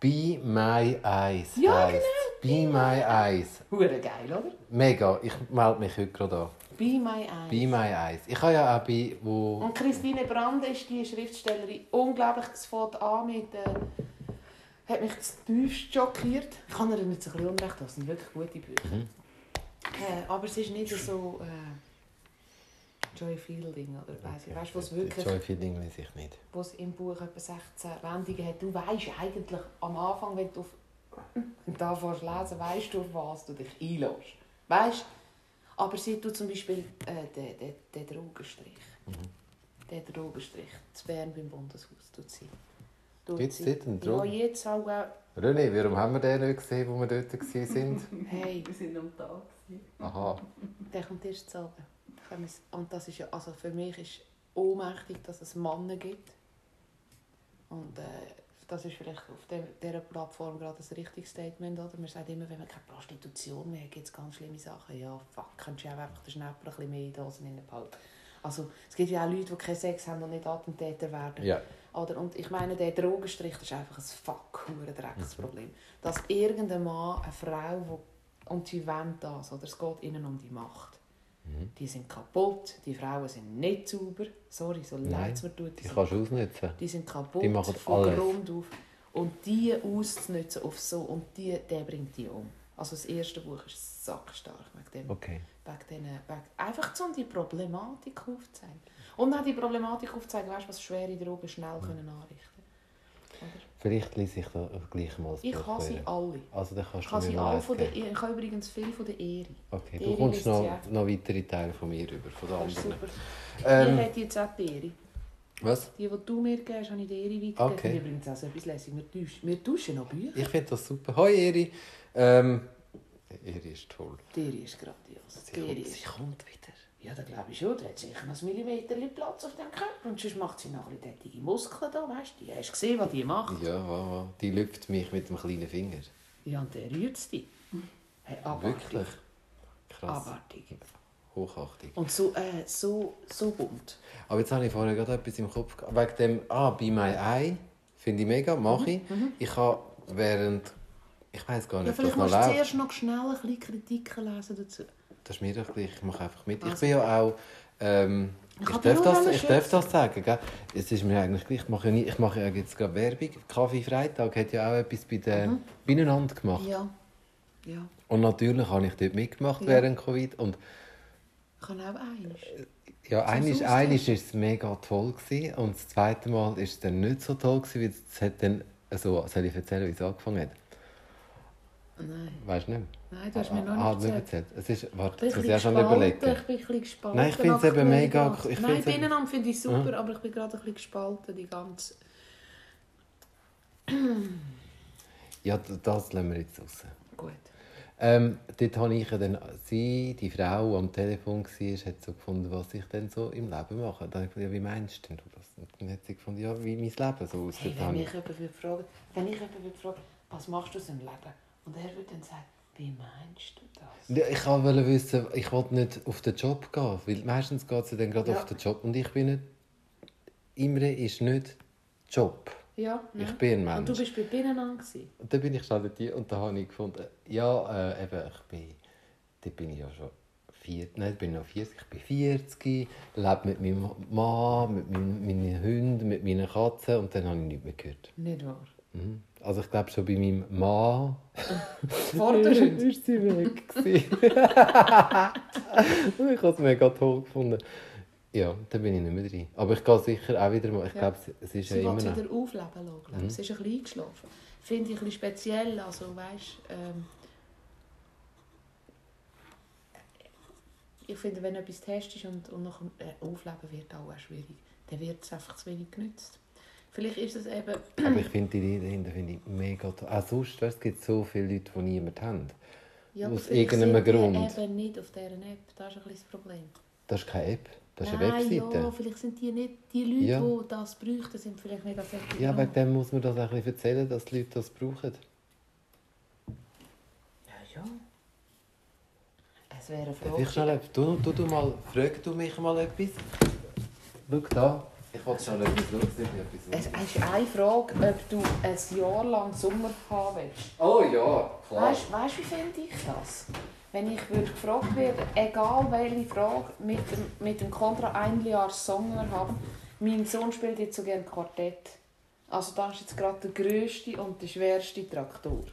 Be My Eyes Ja, heisst. Be My Eyes. Hure geil, oder? Mega. Ich melde mich heute gerade an. Be my eyes. Be My Eyes. Ich habe ja auch bei, wo... Und Christine Brande ist die Schriftstellerin. Unglaublich, es fängt an mit... Äh, hat mich tiefst schockiert. Ich kann ihr nicht so ein bisschen unrecht, das sind wirklich gute Bücher. Äh, aber es ist nicht so... Äh, Joy Fielding, oder weiss ich, weißt du, was wirklich... Joy Feeling weiß ich nicht. wo es im Buch etwa 16 Wendungen hat. Du weißt eigentlich am Anfang, wenn du auf, (laughs) da fährst lesen, weißt du, auf was du dich einlässt. Weißt Aber sie tut zum Beispiel äh, den, den, den Drogenstrich. Den Drogenstrich. Zu Bern beim Bundeshaus tut sie. Tut Gibt's sie- dort einen Drogen- Ja, jetzt auch. Äh, René, warum haben wir den nicht gesehen, wo wir dort waren? (laughs) hey, Wir sind am Tag. Aha. der kommt erst zu Abend. Es- Und das ist ja, also für mich ist ohnmächtig, dass es Männer gibt. Und äh, das ist vielleicht auf der, dieser Plattform gerade ein richtiges Statement, oder? Man sagt immer, wenn man keine Prostitution mehr hat, gibt es ganz schlimme Sachen. Ja, fuck, kannst du auch einfach den Schnapper ein bisschen mehr in die Hosen behalten. Also, es gibt ja auch Leute, die keinen Sex haben und nicht Attentäter werden. Ja. Oder? Und ich meine, der Drogenstrich das ist einfach ein fuck Drecksproblem. Dass irgendein Mann, eine Frau, wo, und sie wollen das, oder es geht ihnen um die Macht. Die sind kaputt, die Frauen sind nicht sauber. Sorry, so leid es mir tut. Die sind kannst du ausnutzen. die sind kaputt Die machen von alles. Grund auf. Und die auszunutzen auf so, und die, der bringt die um. Also das erste Buch ist sackstark wegen dem. Okay. Wegen den, wegen, einfach um die Problematik aufzuzeigen. Und auch die Problematik aufzuzeigen, weißt, was schwere Drogen schnell können anrichten können. Vielleicht lese ich da gleich mal Ich habe sie alle. Also dann Ich kannst du habe mir sie alle von der. Ich habe übrigens viel von der Ehre. Okay, Die du kommst noch, noch weitere Teile von mir über, von den anderen. super. Ähm, Die hat jetzt auch die Ehre. was? Die, die du mir hast, habe ich die Ehre weitergegeben. Okay. Ich übrigens auch so etwas lässig. Wir tauschen, wir tauschen noch Bücher. Ich finde das super. Hoi Eri. Ähm, Eri ist toll. Die Ehre ist grandios. Die ist sie kommt wieder. Ja, das glaube ich schon. Die hat sicher noch ein Millimeter Platz auf dem Körper. Und sonst macht sie noch ein bisschen tätige Muskeln da, weißt du? Hast du gesehen, was die macht? Ja, wow, die lüpft mich mit dem kleinen Finger. Ja, und der rührt es dich. Hey, abartig. Wirklich? Krass. Abartig. Hochachtung. Und so, äh, so, so bunt. Aber jetzt habe ich vorher gerade etwas im Kopf gehabt. Wegen dem, ah, Be My Eye, finde ich mega, mache ich. Ich habe während, ich weiß gar Mhm, Ja, nicht, ob das vielleicht musst du zuerst noch schnell ein bisschen Kritiken lesen dazu. Das ist mir doch gleich, ich mache einfach mit. Ich Also. bin ja auch, ähm, Ich ich, darf das, ich darf das sagen, gell? Es ist mir eigentlich gleich, ich mache ja, nie, ich mache ja jetzt gerade Werbung. Kaffee Freitag hat ja auch etwas bei den Mhm. Beieinander gemacht. Ja. Ja. Und natürlich habe ich dort mitgemacht Ja. während Covid. Und Ich kann auch eines. ja, einisch ist es mega toll gewesen, und das zweite Mal ist es dann nicht so toll gewesen, weil es hat dann, also, soll ich erzählen, wie es angefangen hat? Nein. Weißt du nicht? Nein, du hast mir noch ah, nicht erzählt. erzählt. Es ist, warte, Ich muss ich auch schon überlegen. Ich bin ein bisschen gespalten. Nein, ich finde es eben mega- ich Nein, Binnenam finde ich super, aber ich bin gerade ein bisschen gespalten, die ganze... Ja, das lassen wir jetzt raus. Gut. Ähm, dort habe ich ja dann, sie, die Frau, die am Telefon war, hat so gefunden, was ich denn so im Leben mache. Dann habe ich gesagt, ja, wie meinst denn du das? Und dann hat sie gefunden, ja, wie mein Leben so aussieht. Hey, wenn mich jemand fragen, wenn ich jemand würde fragen, was machst du aus dem Leben? Und er würde dann sagen, wie meinst du das? Ja, Ich wollte wissen, ich wollte nicht auf den Job gehen, weil meistens geht sie dann gerade Ja. auf den Job und ich bin nicht... Imre ist nicht Job. Ja, Ich bin ein Und du Mensch. bist bei Binnenam gewesen. Und dann bin ich schnell dort und da habe ich gefunden, ja, äh, eben, ich bin, dort bin ich ja schon 40, nein, ich bin noch 40, ich bin 40, lebe mit meinem Mann, mit meinen, meinen Hunden, mit meinen Katzen und dann habe ich nichts mehr gehört. Nicht wahr? Mhm. Also ich glaube schon bei meinem Mann (laughs) Vordergrund. (laughs) ist sie weg. (laughs) Und ich habe es mega toll gefunden. Ja, da bin ich nicht mehr drin. Aber ich gehe sicher auch wieder mal. Ich Ja. glaube, es- ist ja Sie immer will noch... wieder aufleben lassen, ich. Sie ist ein bisschen eingeschlafen. Finde ich ein bisschen speziell. Also, weißt, ähm, ich finde, wenn etwas testest und, und nach dem äh, Aufleben wird auch schwierig, dann wird es einfach zu wenig genützt. Vielleicht ist es eben... Aber ich finde die Idee dahinter finde ich mega toll. Auch sonst, weißt, es gibt so viele Leute, die niemanden haben. Ja, Aus irgendeinem sind Grund. Die eben nicht auf dieser App. Das ist ein bisschen das Problem. Das ist keine App, das ist eine Nein, Webseite. ja, vielleicht sind die nicht... Die Leute, Ja. die das bräuchten, sind vielleicht nicht als App Ja, wegen dem muss man das auch ein bisschen erzählen, dass die Leute das brauchen. Ja, ja. Es wäre eine Darf ich Frage. schnell, du, du, du mal, frag du mich mal etwas. Schau da, ich wollte schnell etwas schauen, Es ist eine Frage, ob du ein Jahr lang Sommer haben willst. Oh ja, Weißt du, wie finde ich das? Wenn ich würde gefragt werde, egal welche Frage, mit dem, mit dem Kontra ein Jahr Sommer haben, mein Sohn spielt jetzt so gerne Quartett. Also das ist jetzt gerade der grösste und der schwerste Traktor.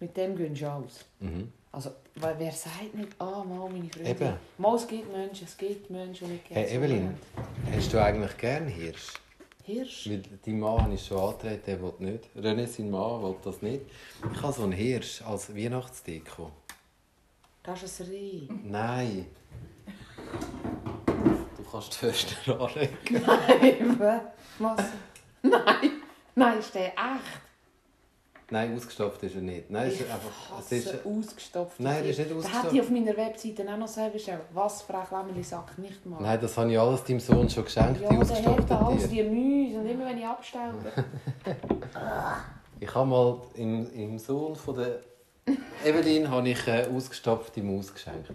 Mit dem gehst du aus. Mhm. Also, weil wer sagt nicht, ah, mal meine Freunde. Eben. Mal, es gibt Menschen, es gibt Menschen, die nicht gerne Hey Evelyn, hast du eigentlich gern Hirsch? Hirsch? Weil dein Mann ich schon angetreten, der will nicht. René, sein Mann, will das nicht. Ich habe so einen Hirsch als Weihnachtsdeko. Das ist ein Reh. Nein. Du kannst die Förster anlegen. Nein, (laughs) was? Nein, nein, ist der echt? Nein, ausgestopft ist er nicht. Nein, Ich ist einfach... Es ist, ausgestopft. Nein, der ist nicht Da ausgestopft. hätte ich auf meiner Webseite auch noch selber bestellt. Was, Frau Klemmerli sagt nicht mal. nein, das habe ich alles deinem Sohn schon geschenkt, ja, die der hat ausgestopften alles Tiere. die Mühe. Und immer wenn ich abstelle. (laughs) Ich habe mal im, im Sohn von der Evelyn habe ich eine ausgestopfte Maus geschenkt.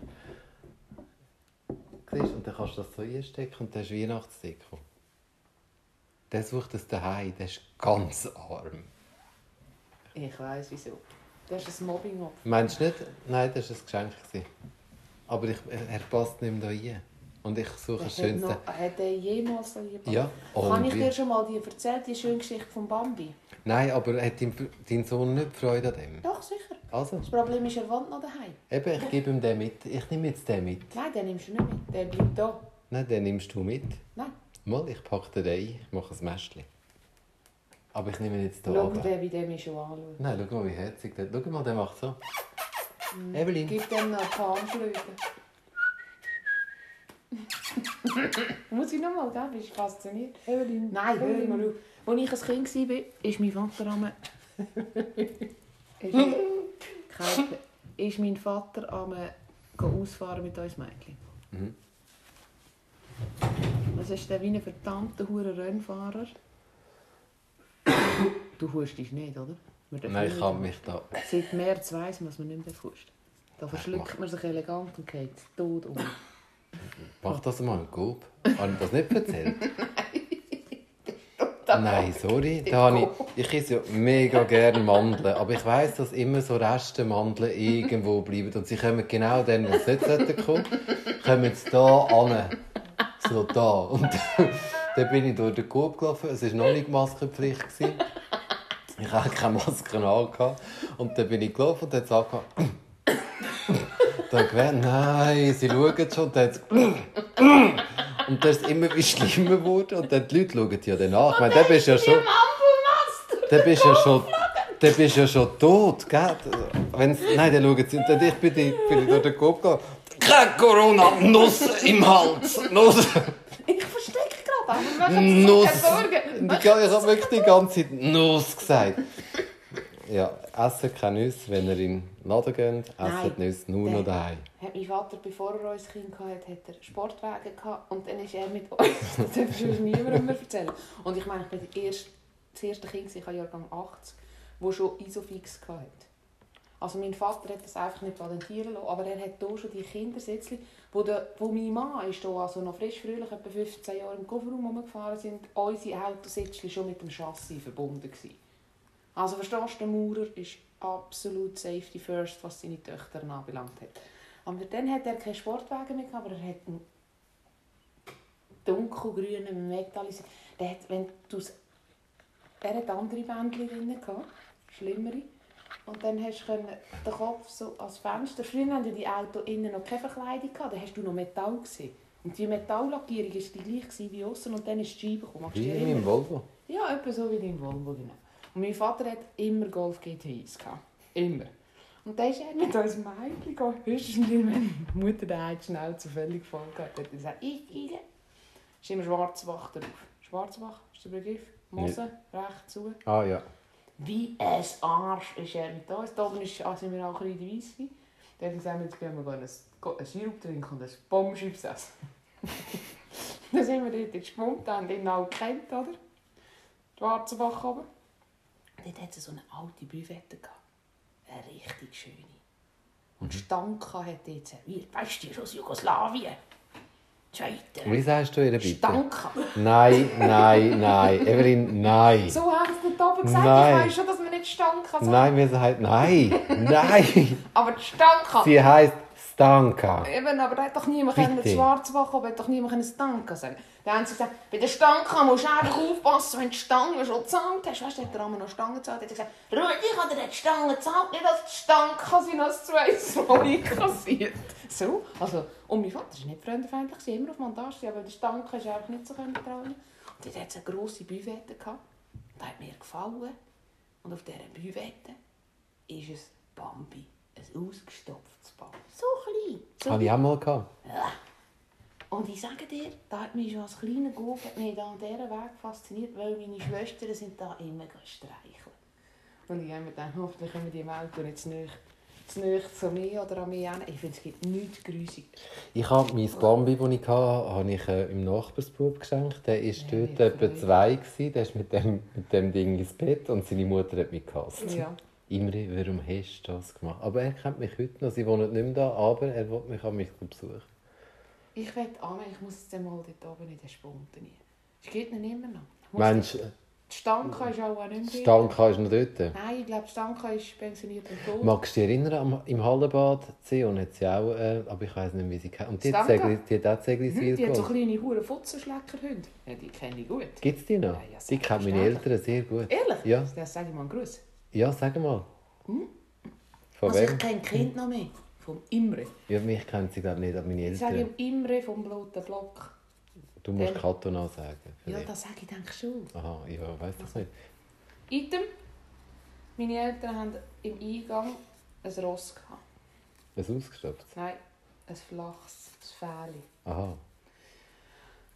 Siehst du, und dann kannst du das so einstecken und dann ist Weihnachtsdeko. Der sucht es daheim, der ist ganz arm. Ich weiss wieso. Das ist ein mobbing -Opfer. Meinst du nicht? Nein, das war ein Geschenk. gewesen. Aber ich, er passt nicht mehr rein. Und ich suche das Hat, Schönste. noch, hat er jemals so lieb? Ja, Kann und ich dir schon mal die erzählt, die schöne Geschichte von Bambi? Nein, aber hat dein, dein Sohn nicht Freude an dem? Doch, sicher. Also, Das Problem ist, er wohnt noch daheim. eben, ich gebe ihm den mit. Ich nehme jetzt den mit. Nein, den nimmst du nicht mit. Der bleibt da. Nein, den nimmst du mit. Nein. Mal, ich packe den ein, ich mache ein Mäschchen. Aber ich nehme ihn jetzt hier Schau runter. den bei dem schon anschauen. Nein, schau mal, wie herzig der Schau mal, der macht so. Evelyn. Gib dem noch ein paar Armschläge. (laughs) Muss ich noch mal, gell? Bist du fasziniert? Evelyn. Nein, hör mal auf. Als ich ein Kind war, ist mein Vater am... ist, Kein... ist mein Vater am ausfahren mit uns Mädchen. Mhm. Das ist der wie ein verdammter hure Rennfahrer. Du hustest nicht, oder? Nein, ich habe mich da. Seit März weiss man, dass man nicht mehr husten Da verschluckt man sich elegant und geht tot um. Mach das mal Coop. Habe ich das nicht erzählt? (laughs) Nein, sorry. Da habe ich, ich esse ja mega gerne Mandeln. Aber ich weiss, dass immer so Reste Mandeln irgendwo bleiben. Und sie kommen genau dann, wo sie nicht kommen, kommen sie da an. So da. Und dann bin ich durch den Coop gelaufen. Es war noch nicht Maskenpflicht. gewesen. Ich hatte keine Maske an. Und dann bin ich gelaufen und dann hat es angefangen. Dann gewähnt, nein, sie schauen schon. Und dann hat's und das ist immer wie schlimmer geworden. Und dann die Leute schauen ja dann nach. Ich meine, dann bist du ja schon... Dann bist du ja schon... Dann bist ja schon tot, gell? Wenn's, nein, dann schauen sie... Und dann ich bin, ich, bin ich durch den Kopf gegangen. Kein Corona, Nuss im Hals. Nuss. Aber Nuss. Ich, habe wirklich die ganze Zeit Nuss gesagt. Ja, essen keine Nüsse, wenn ihr in den Laden geht. Essen Nüsse nur noch daheim. Hat mein Vater, bevor er uns Kind hatte, hat er Sportwagen gehabt und dann ist er mit uns. (laughs) Das darfst du niemandem mehr erzählen. Und ich meine, ich bin erste, das erste Kind, ich habe Jahrgang 80, der schon Isofix hatte. Also mein Vater hat das einfach nicht patentieren lassen, aber er hat hier schon die Kindersitzli, wo, der, wo mein Mann ist hier, also noch frisch fröhlich, etwa 15 Jahre im Kofferraum rumgefahren sind, unsere Autositzli schon mit dem Chassis verbunden gewesen. Also verstehst du, der Maurer ist absolut safety first, was seine Töchter anbelangt hat. Aber dann hat er keinen Sportwagen mehr, aber er hat einen dunkelgrünen Metallis. Der hat, wenn du es er hat andere Bändchen drin gehabt, schlimmere. Und dann hast du den Kopf so als Fenster. Früher hatten die Autos innen noch keine Verkleidung gehabt, dann hast du noch Metall gesehen. Und die Metalllackierung war die gleiche wie außen und dann ist die Scheibe gekommen. Wie in meinem Volvo. Ja, etwa so wie dein Volvo. Genau. Und mein Vater hat immer Golf GTIs gehabt. Immer. Und dann ist er mit uns Mädchen gegangen. Höchstens, meine Mutter den einen schnell zu völlig voll gehabt hat. Er gesagt, ich gehe. Ist immer Schwarzbach drauf. Schwarzbach, ist der Begriff? Mose, recht zu. Ah ja. Wie ein Arsch ist er mit uns. Da oben ist, ah, sind wir auch ein bisschen weiss. Dann hat er gesagt, jetzt gehen wir einen, einen Sirup trinken und ein Pommes essen. (laughs) dann sind wir dort in Schwund, haben den auch gekannt, oder? Schwarzenbach oben. Dort hat es so eine alte gehabt. Eine richtig schöne. Und Stanka hat dort serviert. Weißt du, die aus Jugoslawien. Scheiter. Wie sagst du ihr bitte? Stanka. Nein, nein, nein. Evelyn, nein. So haben sie dort oben gesagt. Nein. Ich weiß schon, dass man nicht Stanka sagt. Nein, wir sagen nein. Nein. (laughs) Aber die Stanka. Sie heisst Stanka. Eben, aber da hat doch niemand können Schwarzbach, aber hat doch niemand können Stanka sagen. Dann haben sie gesagt, bei der Stanka musst du einfach aufpassen, wenn du die Stange schon gezahlt hast. Weißt du, hat der Arme noch Stange gezahlt. Hat er gesagt, Rudi, ich habe dir die Stange gezahlt, nicht als die Stanka sind als zweites Mal einkassiert. So, also, und mein Vater war nicht freundefeindlich, sie immer auf Montage, aber der Stanka ist einfach nicht so vertrauen. Und dort hat es eine grosse Büvette gehabt. Das hat mir gefallen. Und auf dieser Büvette ist ein Bambi, ein ausgestopftes Bambi. So klein. So Habe ich auch mal gehabt. ja. Und ich sage dir, da hat mich schon als kleiner Gub hat mich da an dieser Weg fasziniert, weil meine Schwestern sind da immer streicheln. Und ich habe mir gedacht, hoffentlich können wir die im Auto nicht zu nahe, zu mir oder an mich hin. Ich finde, es gibt nichts grusig. Ich habe mein Bambi, das ich hatte, habe ich äh, im Nachbarsbub geschenkt. Der war Ja, dort etwa zwei. gewesen. Der ist mit dem, mit dem Ding ins Bett und seine Mutter hat mich gehasst. Ja. Imre, warum hast du das gemacht? Aber er kennt mich heute noch. Sie wohnt nicht mehr da, aber er will mich an mich besuchen. Ich will an, ich muss jetzt mal dort oben in den Spunten rein. Es geht ihn immer noch. Du, Die Stanka ist auch nicht mehr. Stanka ist noch dort? Nein, ich glaube, Stanka ist pensioniert und tot. Magst du dich erinnern, am- im Hallenbad Zion hat sie auch, äh, aber ich weiß nicht, wie sie kennt. Und die hat? Segli- die hat auch Segliswil Die hat so kleine hure Futzenschleckerhunde. Ja, die kenne ich gut. Gibt es die noch? Ja, ja, die kennen meine. Eltern sehr gut. Ehrlich? Ja. Das sage ich mal einen Gruß. Ja, sag mal. Von Also wem? ich kenne Kind noch mehr. Vom Imre. Ja, mich kennt sie glaube nicht, aber meine Ich sage Eltern. Imre vom Bloten Block. Du musst Dem- Katona sagen. Ja, das sage ich denke schon. Aha, ja, weiß das nicht. Item. Meine Eltern haben im Eingang ein Ross gehabt. Ein ausgestopft. Nein, ein flaches Fähli. Aha.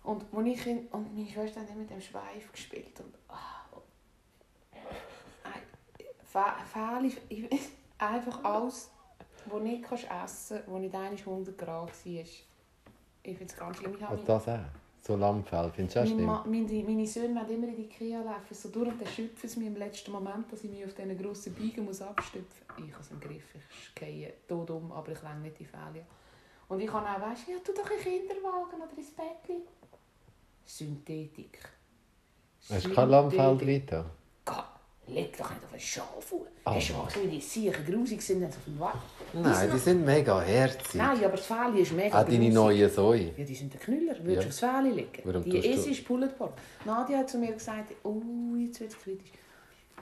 Und, ich und meine Schwester haben mit dem Schweif gespielt. Und, ich- (laughs) einfach alles, was nicht kannst essen kannst, wo nicht einmal 100 Grad war. Ich finde es ganz schlimm. Ich Also das auch. So Lammfell, findest du auch Meine, schlimm? Meine, meine Söhne wollen immer in die Ikea laufen, so durch und dann schüpfen sie mich im letzten Moment, dass ich mich auf diesen grossen Biegen muss abstüpfen muss. Ich habe es im Griff, ich gehe tot um, aber ich länge nicht die Fälle. Und ich kann auch, weißt ja, tu doch in den Kinderwagen oder ins Bettchen. Synthetik. Hast du kein Lammfell drin? Gott, leg doch nicht auf einen Schaf auf. Ah. Hast du mal gesehen, wie die Siechen grusig sind auf dem Wald? Nein, die sind mega herzig. Nein, aber das Fälle ist mega Auch deine grusig. neuen Säue. Ja, die sind der Knüller. Würdest du Ja. aufs Fähli legen? Warum die es ist Bulletboard. Nadia hat zu mir gesagt, oh, jetzt wird es kritisch.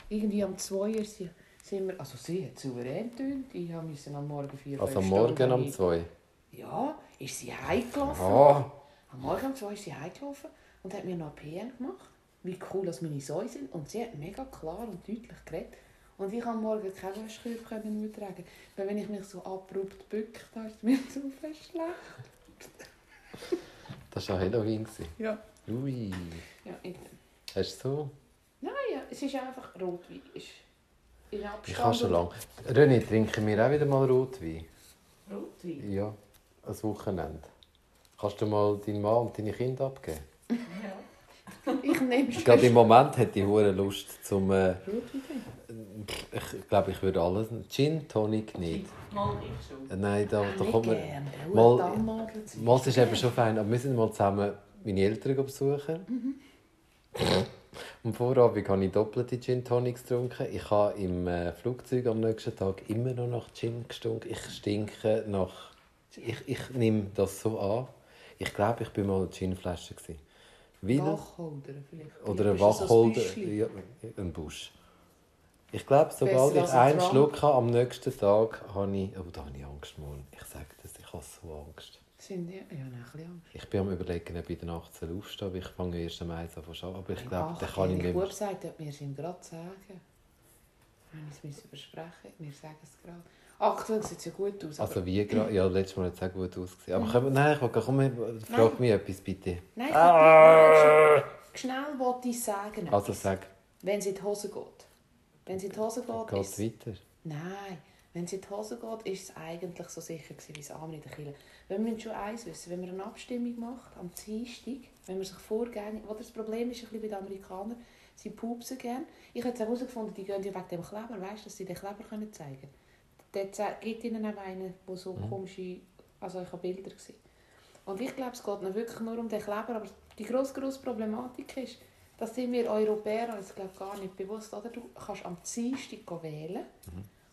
Irgendwie am 2 Uhr sie- sind wir, also sie hat souverän getönt. Ich musste am Morgen 4 Also am Morgen um zwei. Ja, ist sie heimgelaufen. Ah, Am Morgen um 2 ist sie heimgelaufen und hat mir noch PN gemacht, wie cool dass meine Säue sind. Und sie hat mega klar und deutlich geredet. Und ich konnte am Morgen keine Wäschkörbe können tragen. Weil wenn ich mich so abrupt bücke, da ist mir (laughs) so fest schlecht. das war Halloween. Ja. Ui. ja ich, Hast du so? Nein, ja, es ist einfach Rotwein. Ist in Abstand. Ich habe schon lange. René, trinken wir auch wieder mal Rotwein? Rotwein? Ja, ein Wochenende. Kannst du mal deinen Mann und deine Kinder abgeben? Ich nehme schon Gerade im Moment hätte ich hure Lust zum. Äh, ich glaube, ich würde alles. Gin, Tonic nicht. Mal ich schon. Äh, Nein, da, da kommt man. Mal- Mal, Mal ist eben schon fein, aber wir sind mal zusammen meine Eltern besuchen. Am Vorabend habe ich doppelte Gin Tonics getrunken. Ich habe im äh, Flugzeug am nächsten Tag immer noch nach Gin gestunken. Ich stinke nach... Ich, ich nehme das so an. Ich glaube, ich war mal eine Ginflasche. gewesen. Weil, Wacholder vielleicht. oder ein Wacholder, Büschli. ja, ein Busch. Ich glaube, sobald ich ein einen Trump. Schluck habe, am nächsten Tag habe ich, oh, da habe ich Angst, Mann. Ich sage das, ich habe so Angst. Sind die? Ja, ein bisschen Angst. Ich bin am überlegen, ob ich in der Nacht soll, aber ich fange erst am 1 an arbeiten. Aber ich Ein glaube, dann kann ich nicht mehr. Bub sagt, wir es ihm gerade sagen. Wir müssen es versprechen. Wir sagen es gerade. Aktuell sieht es ja gut aus. Also wie gerade? Ja, letztes Mal hat es auch gut ausgesehen. Aber Mhm. können wir, nein, ich will, komm, frag mich etwas bitte. Nein, ich Ah. schnell wollte ich sagen. Also etwas. sag, Wenn es in die Hose geht. Wenn es in die Hose geht, geht ist es weiter? Nein, wenn es in die Hose geht, ist es eigentlich so sicher gewesen wie das Amen in der Kirche. Wir müssen schon eins wissen, wenn man eine Abstimmung macht, am Dienstag, wenn man sich vorgängig... Oder das Problem ist ein bisschen bei den Amerikanern, sie pupsen gerne. Ich habe herausgefunden, die gehen ja wegen dem Kleber, weißt du, dass sie den Kleber können zeigen können. Dort gibt ihnen auch einen, der so Mhm. komische... Also ich habe Bilder gesehen. Und ich glaube, es geht nicht wirklich nur um den Kleber, aber die grosse, grosse Problematik ist, das sind wir Europäer uns glaube gar nicht bewusst. Oder? Du kannst am Dienstag wählen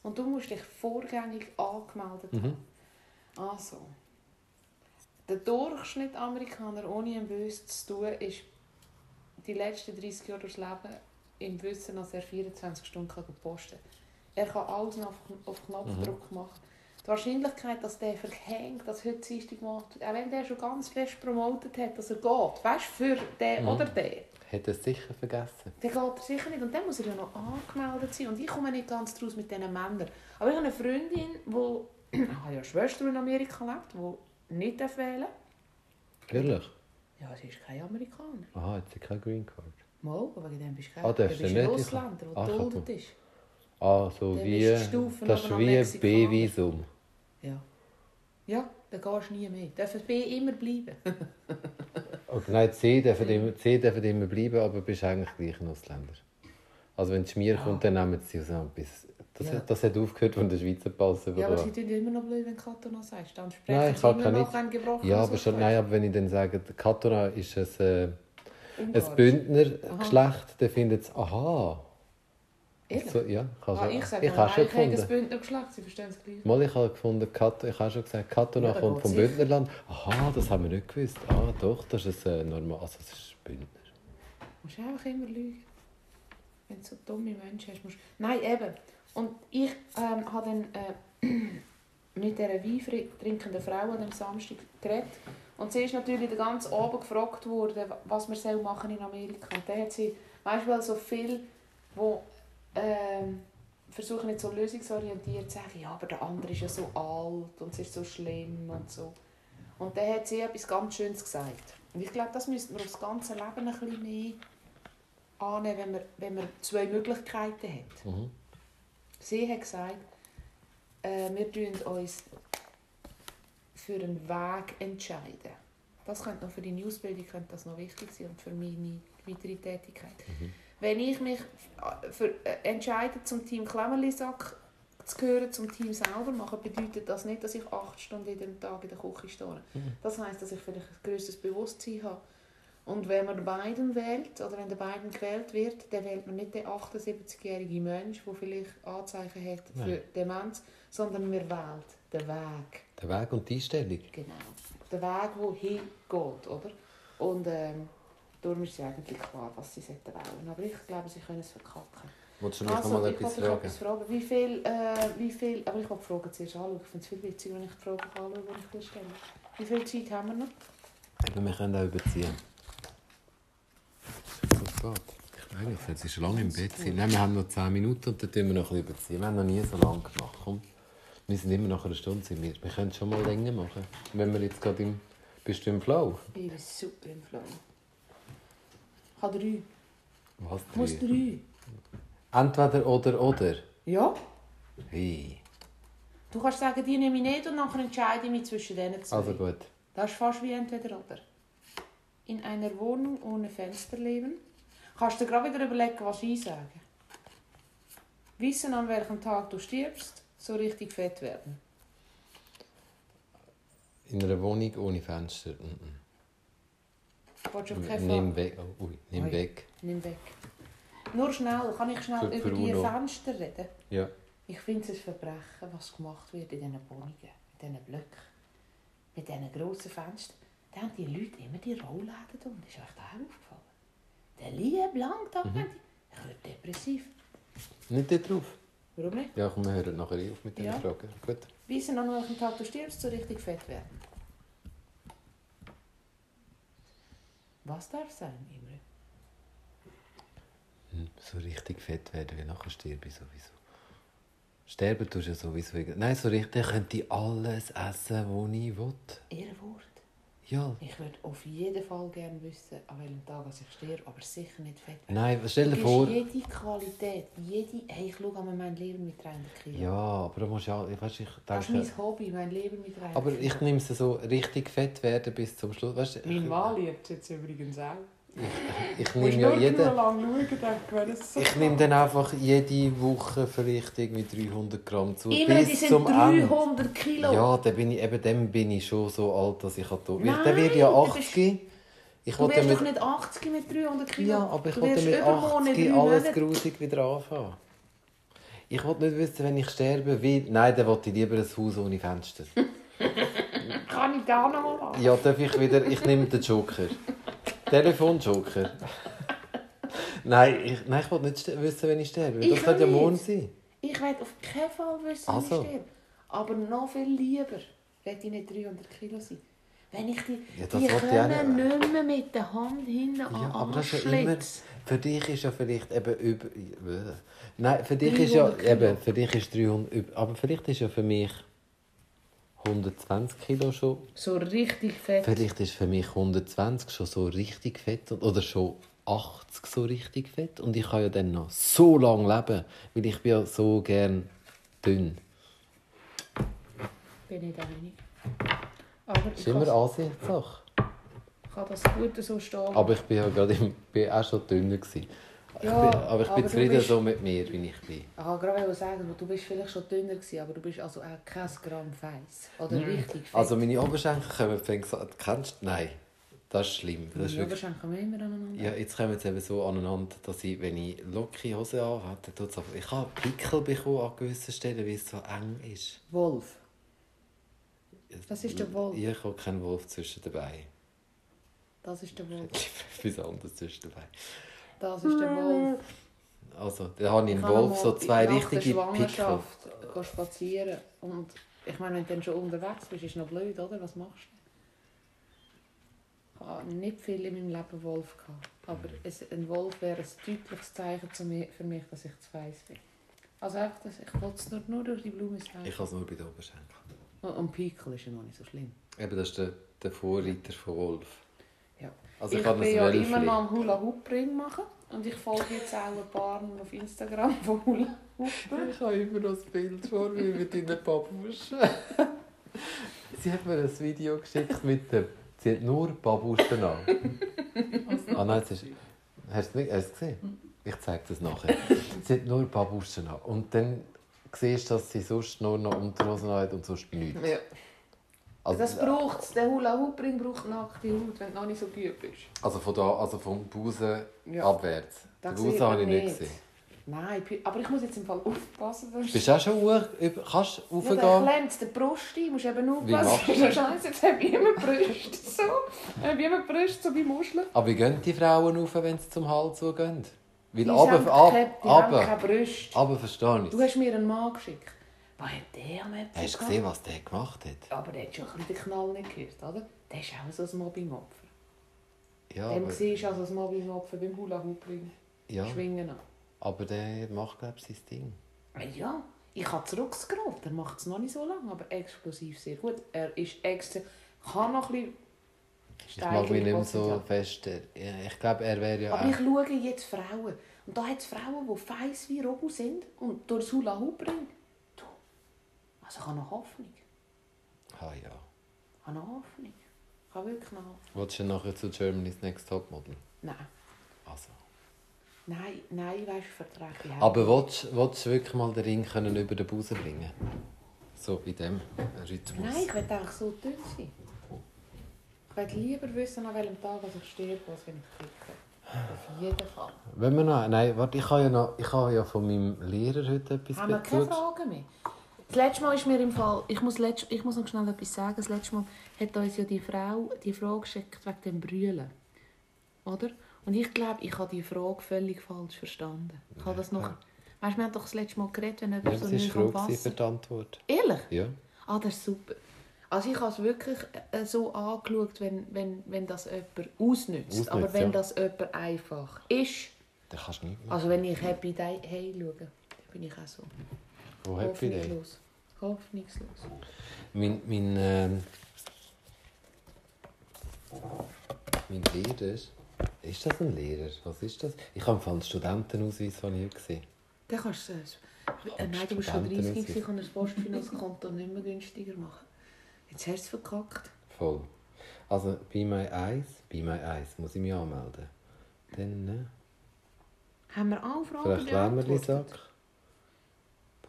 und du musst dich vorgängig angemeldet Mhm. haben. Also, der Durchschnitt Amerikaner ohne ein Böses zu tun, ist die letzten 30 Jahre durchs Leben im Wissen, dass er 24 Stunden kann posten kann. Er kann alles noch auf, auf Knopfdruck machen. Die Wahrscheinlichkeit, dass der verhängt, dass heute Dienstag macht, auch wenn der schon ganz fest promotet hat, dass er geht, weißt du, für den Mhm. oder den, Hat er es sicher vergessen? dann geht er sicher nicht. Und dann muss er ja noch angemeldet sein. Und ich komme nicht ganz draus mit diesen Männern. Aber ich habe eine Freundin, die, (clears throat) ich habe ja Schwester, in Amerika lebt, die nicht wählen darf. Ehrlich? Ja, sie ist kein Amerikaner. Aha, hat sie keine Green Card? Mal, aber wegen dem bist du kein Ah, du bist ein? Ausländer, der Ah, geduldet du. ist. Ah, so Dann wie... ist die Stufe Das ist wie ein. B-Visum. Ja. Ja, dann gehst du nie mehr. Darf B immer bleiben. (laughs) Oder nein, C dürfen immer, C dürfen immer bleiben, aber du bist eigentlich gleich ein Ausländer. Also wenn die Schmier Ja. kommt, dann nehmen sie aus bis das, Ja. das hat aufgehört, von der Schweizer Pass Ja, aber sie tun ja immer noch blöd, wenn Katona sagst. Dann sprechen Nein, ich sie immer noch nicht. ein gebrochenes Ja, aber schon, nein, aber wenn ich dann sage, Katona ist ein, äh, ein. Bündnergeschlecht, dann findet es, aha. Ehrlich? So, ja, ich habe Ah, ich sage ich habe schon eigentlich haben das gefunden. Bündner Geschlecht, sie verstehen es gleich. Mal, ich habe gefunden, Kat ich habe schon gesagt, Katona Ja, kommt vom. Bündnerland. Aha, das haben wir nicht gewusst. Ah, doch, das ist äh, normal, also das ist Bündner. Du musst einfach immer lügen. Wenn du so dumme Menschen hast, musst Nein, eben. Und ich ähm, habe (clears throat) dann äh, mit dieser Wein trinkenden Frau an dem Samstag geredet. Und sie ist natürlich den ganzen Abend gefragt worden, was man soll machen in Amerika. Und dann hat sie, weißt du, so viel, wo ähm, versuchen nicht so lösungsorientiert zu sagen, ja, aber der andere ist ja so alt und es ist so schlimm und so. Und dann hat sie etwas ganz Schönes gesagt. Und ich glaube, das müsste man aufs ganze Leben ein bisschen mehr annehmen, wenn man, wenn man zwei Möglichkeiten hat. Mhm. Sie hat gesagt, äh, wir entscheiden uns für einen Weg entscheiden. Das könnte noch für die Ausbildung könnte das noch wichtig sein und für meine weitere Tätigkeit. Wenn ich mich für, äh, entscheide, zum Team Klemmerlisack zu gehören, zum Team selber machen, bedeutet das nicht, dass ich acht Stunden dem Tag in der Küche stehe. Das heisst, dass ich vielleicht ein grösseres Bewusstsein habe. Und wenn man Biden wählt, oder wenn der Biden gewählt wird, dann wählt man nicht den 78-jährigen Mensch, der vielleicht Anzeichen hat für Nein. Demenz, sondern man wählt den Weg. Der Weg und die Einstellung. Genau. Der Weg, der hingeht, oder? Und ähm, darum ist es eigentlich klar, was sie wählen. Aber ich glaube, sie können es verkacken. Wolltest du mich noch Also, mal ich etwas fragen? etwas fragen. Wie viel, äh, wie viel, aber ich wollte Fragen zuerst anschauen. Ich finde es viel witziger, wenn ich die Fragen anschaue, die ich stelle. Wie viel Zeit haben wir noch? Eben, wir können auch überziehen. So. Ich eigentlich, jetzt ist lange im Bett. Nein, wir haben noch 10 Minuten und dann tun wir noch ein bisschen überziehen. Wir haben noch nie so lange gemacht. Komm. Wir sind immer nach einer Stunde. Sind wir. wir können es schon mal länger machen. Wenn wir jetzt gerade im... Bist du im Flow? Ich bin super im Flow. Ich habe drei. Was? Ich muss drei? drei. Entweder oder oder. Ja? Hey. Du kannst sagen, die nehme ich nicht und nachher entscheide ich mich zwischen denen zwei. Also gut. Das ist fast wie entweder oder. In einer Wohnung ohne Fenster leben. Kannst du dir gerade wieder überlegen, was ich sage. Wissen, an welchem Tag du stirbst, so richtig fett werden. In einer Wohnung ohne Fenster. Mhm. Willst auf keinen Nimm weg. Oh, ui, nimm Ui. weg. Nimm weg. Nur schnell, kann ich schnell Für- für über die Uno. Fenster reden? Ja. Ich finde es ein Verbrechen, was gemacht wird in diesen Wohnungen, in diesen Blöcken, mit diesen grossen Fenstern. dann haben die Leute immer die Rollläden da. Das ist euch da auch aufgefallen. Der liebe Langtag, mhm. ich werde depressiv. Nicht dort drauf? Warum nicht? Ja, komm, wir hören nachher auf mit den Ja. Fragen. Gut. Wissen an welchem Tag du stirbst, so richtig fett werden. Was darf sein, Imre? Hm, So richtig fett werden, wie nachher sterbe ich sowieso. Sterben tust du ja sowieso. Nein, so richtig könnte ich alles essen, was ich will. Ihr Wort. Ja. Ich würde auf jeden Fall gerne wissen, an welchem Tag ich sterbe, aber sicher nicht fett werden. Nein, stell dir vor... jede Qualität, jede... Hey, ich schaue an mein Leben mit 300 Kilo. Ja, aber du musst ja... Ich, weißt, ich Das ist denke... mein Hobby, mein Leben mit 300 Aber Kilo. ich nehme es so richtig fett werden bis zum Schluss. Weißt, Mein Mann liebt es jetzt übrigens auch. Ich, nehme ja jeden... schauen, Ich nehme dann einfach jede Woche vielleicht irgendwie 300 Gramm zu. Immer, bis sind zum Ende. 300 Kilo. Ja, dann bin ich, eben dann bin ich schon so alt, dass ich halt da... Nein, werde ich ja du bist- 80. Ich Du ja doch nicht 80 mit 300 Kilo. ja, aber ich wollte mit übermorgen 80 drei alles grusig wieder anfangen. Ich wollte nicht wissen, wenn ich sterbe, wie... Nein, dann wollte ich lieber ein Haus ohne Fenster. (laughs) Kann ich da noch mal machen? Ja, darf ich wieder... Ich nehme den Joker. Telefon-Joker. Nein, ich, nein, ich wollte nicht wissen, wenn ich sterbe. Ich Das könnte ja morgen sein. Ich will auf keinen Fall wissen, Also. wie ich sterbe. Aber noch viel lieber will ich nicht 300 Kilo sein. Wenn ich die, Ja, die können nicht. nicht mehr mit der Hand hinten Ja, an aber das ist ja immer... Für dich ist ja vielleicht eben über... Nein, für dich ist ja... 300 Kilo. Eben, für dich ist 300... üb- Aber vielleicht ist ja für mich 120 Kilo schon... So richtig fett. Vielleicht ist für mich 120 schon so richtig fett oder schon 80 so richtig fett und ich kann ja dann noch so lange leben, weil ich bin ja so gern dünn. Bin ich da wenig. Aber Das ich ist immer Ansichtssache. kann das gut so stehen. Aber ich bin ja gerade im, bin auch schon dünner gewesen. Ich Ja, bin, aber ich bin aber zufrieden bist- so mit mir, wie ich bin. Ich wollte gerade sagen, du bist vielleicht schon dünner gewesen, aber du bist also auch kein Gramm feiss. Oder richtig fett. Also meine Oberschenkel kommen, fängst du kennst du? Nein, das ist schlimm. Das wirklich, wahrscheinlich kommen wir immer aneinander. ja, jetzt kommen sie eben so aneinander, dass ich, wenn ich lockere Hose anhabe, dann tut's einfach- ich habe Pickel bekommen an gewissen Stellen, weil es so eng ist. Wolf. Das ist der Wolf. Ich habe keinen Wolf zwischen dabei. Das ist der Wolf. (laughs) Etwas anderes zwischen dabei. Das ist der Wolf. Also, da habe ich einen kann Wolf, so zwei richtige Pickel. Schwangerschaft gehen spazieren. Und ich meine, wenn du dann schon unterwegs bist, ist es noch blöd, oder? Was machst du? Ich habe nicht viel in meinem Leben Wolf gehabt. Aber es, ein Wolf wäre ein deutliches Zeichen für mich, dass ich zu weiss bin. Also einfach, dass ich will es nur, nur durch die Blume sagen. Ich habe es nur bei den Oberschenkeln. Und, und Pickel ist ja noch nicht so schlimm. Eben, das ist der, der Vorreiter von Wolf. Ja. Also ich ich, habe bin ja immer noch am Hula Hoop Ring machen. Und ich folge jetzt auch ein paar auf Instagram von Hula Hoop. Ich habe immer noch das Bild vor mir mit deinen Babuschen. Sie hat mir ein Video geschickt mit dem... Sie hat nur Babuschen an. ah nein, es ist... Hast du es nicht hast du es gesehen? Ich zeige das nachher. Sie hat nur Babuschen an. Und dann siehst du, dass sie sonst nur noch Unterhosen hat und sonst nichts. Ja. Also, Das braucht es. Der Hula Hoop Ring braucht nackte Haut, wenn du noch nicht so gut bist. also von da, also vom Busen Ja. abwärts. Den Das Busen sieht habe ich nicht gesehen. Nein, aber ich muss jetzt im Fall aufpassen. Sonst Bist du auch schon hoch, kannst du ja, dann raufgehen? klemmt der Brust ein. Du musst eben Wie machst aufpassen. du? Scheiße, jetzt habe ich immer Brust so. Ich habe immer Brust so bei Muscheln. Aber wie gehen die Frauen rauf, wenn sie zum Hals so gehen? Weil Die, aber, haben ab, keine, die haben aber, keine Brust. aber verstehe ich. Du hast mir einen Mann geschickt. Was hat der am Äpfel Hast du gesehen, was der gemacht hat? Aber der hat schon ein bisschen den Knall nicht gehört, oder? Der ist auch so ein Mobbing-Opfer. Ja, Dem aber, siehst du also ein Mobbing-Opfer beim Hula-Hoop-Ring. ja, Schwingen an. aber der macht, glaube ich, sein Ding. Ah Ja, ich habe zurückgescrollt. Er macht es noch nicht so lange, aber explosiv sehr gut. Er ist extra... Kann noch ein bisschen... Ich mag mich nicht mehr so fest. Ich glaube, er wäre ja Aber ich schaue jetzt Frauen. Und da hat es Frauen, die feiss wie Robo sind und durch das Hula Hoop Ring. Also ich habe noch Hoffnung. Ah, ja. Ich habe noch Hoffnung. Ich habe wirklich noch Hoffnung. Willst du nachher zu Germany's Next Topmodel? Nein, Also. nein, nein, weißt du, vertrage ich Aber willst, willst du wirklich mal den Ring können über den Busen bringen? So bei dem Rhythmus. Nein, ich will einfach so dünn sein. Ich will lieber wissen, an welchem Tag ich sterbe, als wenn ich klicke. Auf jeden Fall. Wenn wir noch, nein, warte, ich habe ja, noch, ich habe ja von meinem Lehrer heute etwas Haben wir keine bezug- Fragen mehr? Das letzte Mal ist mir im Fall, ich muss, letzt, ich muss noch schnell etwas sagen, das letzte Mal hat uns ja die Frau die Frage geschickt wegen dem Brüllen. Oder? Und ich glaube, ich habe die Frage völlig falsch verstanden. Ich habe das noch... Ja. Weißt du, wir haben doch das letzte Mal geredet, wenn Ja, jemand das so war nicht am gewesen für Wasser... die Antwort. Ehrlich? Ja. Ah, das ist super. Also ich habe es wirklich äh, so angeschaut, wenn, wenn, wenn das jemand ausnützt. Ausnützt, Aber wenn ja. das jemand einfach ist, Da kannst du nicht machen. also wenn ich Happy Day hey schaue, dann bin ich auch so. Wo Happy Day? Hoffnungslos. Hoffnungslos. Mein, mein, ähm, mein Lehrer, ist das ein Lehrer? Was ist das? Ich habe einen Studentenausweis von ihr gesehen. Dann kannst du es. Äh, Kannst nein, du musst schon 30 Studentenausweis. sein und ein Postfinanzkonto nicht mehr günstiger machen. Jetzt hast du es verkackt. Voll. Also bei My Eyes, bei My Eyes muss ich mich anmelden. Dann, ne? Haben wir alle Fragen Vielleicht beantwortet? Lämmerlisack.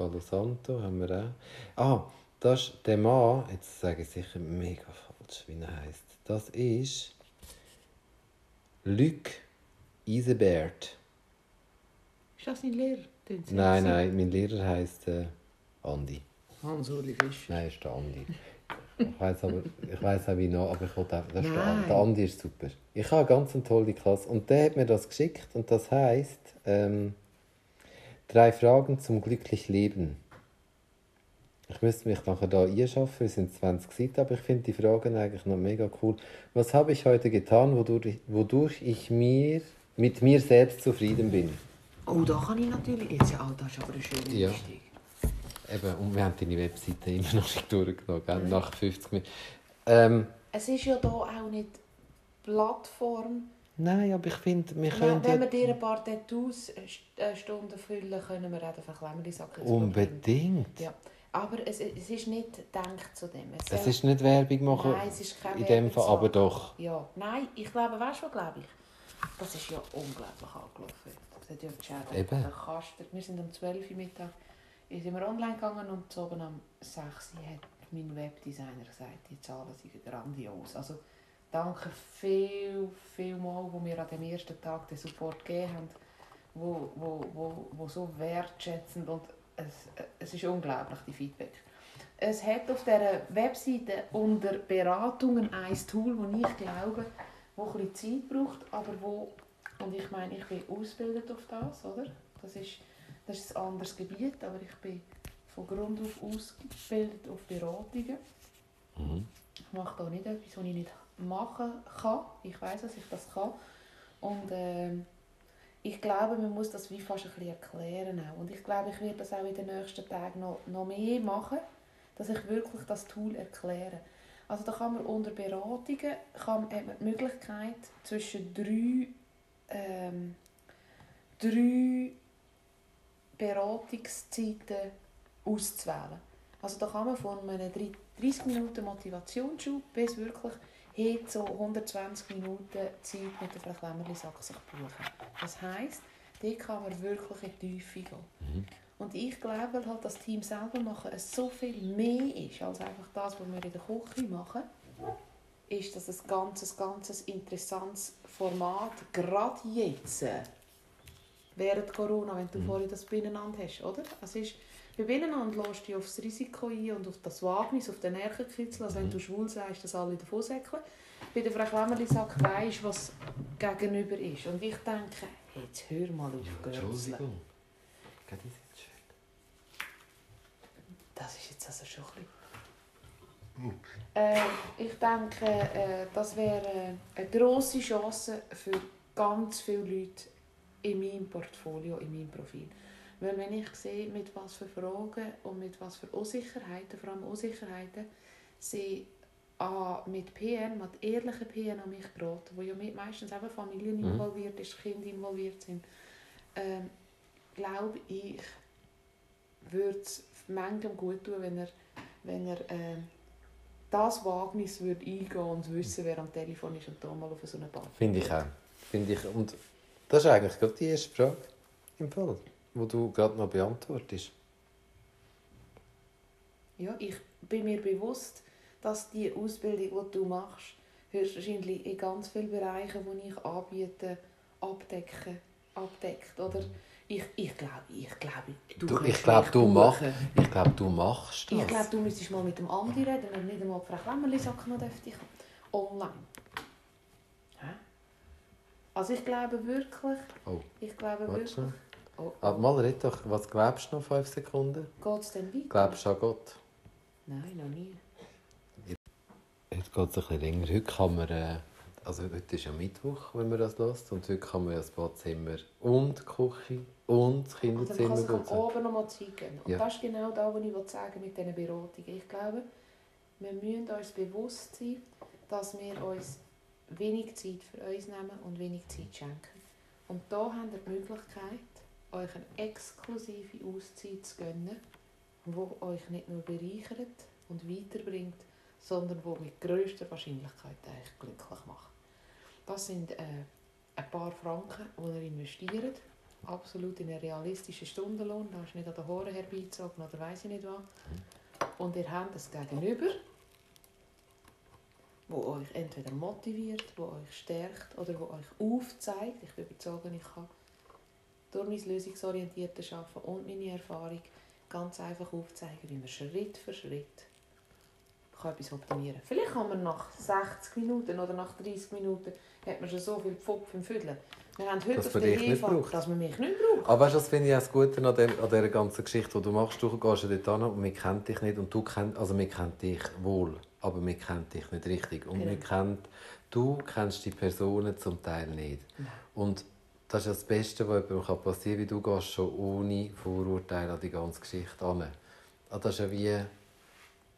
Palo Santo haben wir auch. Ah, das ist der Mann, jetzt sage ich sicher mega falsch, wie er heisst. Das ist Luc Isebert. Ist das nicht Lehrer? Nein, nein, mein Lehrer heisst äh, Andi. Hans-Uli Fisch. Nein, ist der Andi. Ich weiß aber, ich weiß auch wie noch, aber ich wollte einfach, das ist der. Andi. der Andi ist super. Ich habe eine ganz tolle Klasse und der hat mir das geschickt und das heißt ähm, drei Fragen zum glücklich Leben. Ich müsste mich nachher da einschaffen, es sind 20 Seiten, aber ich finde die Fragen eigentlich noch mega cool. Was habe ich heute getan, wodurch, ich- wodurch ich mir mit mir selbst zufrieden bin? Oh, da kann ich natürlich... Jetzt, ja, oh, das ist aber ein schöner Ja. Einstieg. Eben, und wir haben deine Webseite (laughs) immer noch nicht durchgenommen, gell? nach 50 Minuten. Ähm, Es ist ja hier auch nicht Plattform. Nein, aber ich finde, wir können wenn wir dir ein paar Tattoos äh, äh, Stunden füllen, können wir auch den Verklemmerli-Sack ins unbedingt. Ja. Aber es, es ist nicht gedacht zu dem. Es Es ist nicht Werbung machen, Nein, es ist keine in dem Fall, aber doch. Ja, nein, ich glaube, weißt du, was glaube ich? Das ist ja unglaublich angelaufen. Das hat ja geschaut. Eben. Der Kaster. Wir sind um 12 Uhr Mittag sind wir online gegangen und oben um 6 Uhr hat mein Webdesigner gesagt, die Zahlen sind grandios. Also danke viel, viel mal, wo wir an dem ersten Tag den Support gegeben haben, wo, wo, wo, wo so wertschätzend und es, es ist unglaublich, die Feedback. Es hat auf dieser Webseite unter Beratungen ein Tool, das ich glaube, wo ein bisschen Zeit braucht, aber wo, und ich meine, ich bin ausgebildet auf das, oder? Das ist, das ist ein anderes Gebiet, aber ich bin von Grund auf ausgebildet auf Beratungen. Mhm. Ich mache da nicht etwas, was ich nicht machen kann. Ich weiß, dass ich das kann. Und ähm, ich glaube, man muss das wie fast ein bisschen erklären. Auch. Und ich glaube, ich werde das auch in den nächsten Tagen noch, noch mehr machen, dass ich wirklich das Tool erkläre. Also da kann man unter Beratungen kann, hat man die Möglichkeit, zwischen drei, ähm, drei Beratungszeiten auszuwählen. Also da kann man von einem 30 Minuten Motivationsschub bis wirklich hin zu 120 Minuten Zeit mit der Frau sich buchen. Das heisst, dort kann man wirklich in die Tiefe gehen. Und ich glaube halt, das Team selber machen es so viel mehr ist, als einfach das, was wir in der Küche machen, ist das ein ganzes, ganzes interessantes Format, gerade jetzt, äh, während Corona, wenn du vorhin das Binnenland hast, oder? Es ist, bei Binnenland lässt du dich aufs Risiko ein und auf das Wagnis, auf den Nervenkitzel, also wenn du schwul sagst, dass alle davon säckeln. Bei der Frau Klemmerli sagt, weisst was gegenüber ist. Und ich denke, jetzt hör mal auf Gürzeln. Entschuldigung. Das ist. Das jetzt also schon ein bisschen... Äh, ich denke, äh, das wäre eine grosse Chance für ganz viele Leute in meinem Portfolio, in meinem Profil. Weil wenn ich sehe, mit was für Fragen und mit was für Unsicherheiten, vor allem Unsicherheiten, sie an, mit PN, mit ehrlichen PN an mich geraten, wo ja meistens eben Familien Mhm. involviert ist, Kinder involviert sind, ähm, glaube ich, würde es manchem gut tun, wenn er, wenn er ähm, das Wagnis würde eingehen und wissen, wer am Telefon ist und da mal auf so eine Party Finde ich auch. Finde ich. Und das ist eigentlich gerade die erste Frage im Fall, die du gerade noch beantwortest. Ja, ich bin mir bewusst, dass die Ausbildung, die du machst, höchstwahrscheinlich in ganz vielen Bereichen, die ich anbiete, abdecken, abdeckt. Oder Ich, ich glaube, ich glaube, du, Du, ich glaube, du, mach, ich glaub, du machst das. Ich glaube, du müsstest mal mit dem Andi reden, wenn nicht einmal Frau Klemmerli-Sachen noch dürfte. Online. Hä? Also ich glaube wirklich, Oh, ich glaube warte wirklich... Oh, Aber mal red doch, was glaubst du noch fünf Sekunden? Geht es denn weiter? Glaubst du an Gott? Nein, noch nie. Heute geht es ein bisschen länger. Heute kann man, äh, also heute ist ja Mittwoch, wenn man das lässt, und heute kann man ja das Badzimmer und die Küche und das Also Kinderzimmer kann sich am putzen. Abend noch mal Zeit geben. Und Ja. das ist genau das, was ich sagen mit diesen Beratungen. Ich glaube, wir müssen uns bewusst sein, dass wir uns wenig Zeit für uns nehmen und wenig Zeit schenken. Und da habt ihr die Möglichkeit, euch eine exklusive Auszeit zu gönnen, die euch nicht nur bereichert und weiterbringt, sondern die mit grösster Wahrscheinlichkeit eigentlich glücklich macht. Das sind äh, ein paar Franken, die ihr investiert, absolut in einen realistischen Stundenlohn, da ist nicht an den Haaren herbeizogen oder weiss ich nicht was. Und ihr habt es Gegenüber, wo euch entweder motiviert, wo euch stärkt oder wo euch aufzeigt. Ich bin überzeugt, ich kann durch mein lösungsorientiertes Arbeiten und meine Erfahrung ganz einfach aufzeigen, wie man Schritt für Schritt kann etwas optimieren. Vielleicht kann man nach 60 Minuten oder nach 30 Minuten hat man schon so viel Pfupf im Füdlen. Wir haben heute Dass man dich nicht braucht. dass man mich nicht braucht. Aber weißt du, das finde ich auch das Gute an, dem, an dieser ganzen Geschichte, die du machst. Du gehst ja dort hin und wir kennen dich nicht. Und du kennt, also wir kennen dich wohl, aber wir kennen dich nicht richtig. Und wir Genau. kennen, du kennst die Personen zum Teil nicht. Nein. Und das ist ja das Beste, was jemandem passieren kann, weil du gehst schon ohne Vorurteile an die ganze Geschichte an. Also das ist ja wie,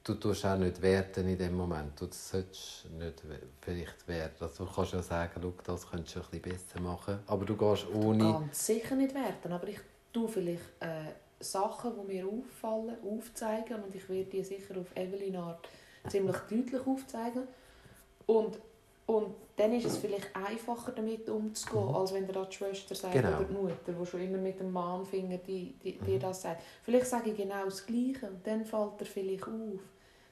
du tust auch nicht werten in dem Moment. Du solltest nicht vielleicht werten. Also du kannst ja sagen, schau, das könntest du ein bisschen besser machen. Aber du gehst ohne... Ganz sicher nicht werten, aber ich tue vielleicht äh, Sachen, die mir auffallen, aufzeigen und ich werde die sicher auf Evelyn Art ziemlich deutlich aufzeigen. Und, und dann ist es vielleicht einfacher damit umzugehen, Mhm. als wenn dir die Schwester sagt Genau. oder die Mutter, die schon immer mit dem Mahnfinger die, die, Mhm. dir das sagt. Vielleicht sage ich genau das Gleiche und dann fällt dir vielleicht auf,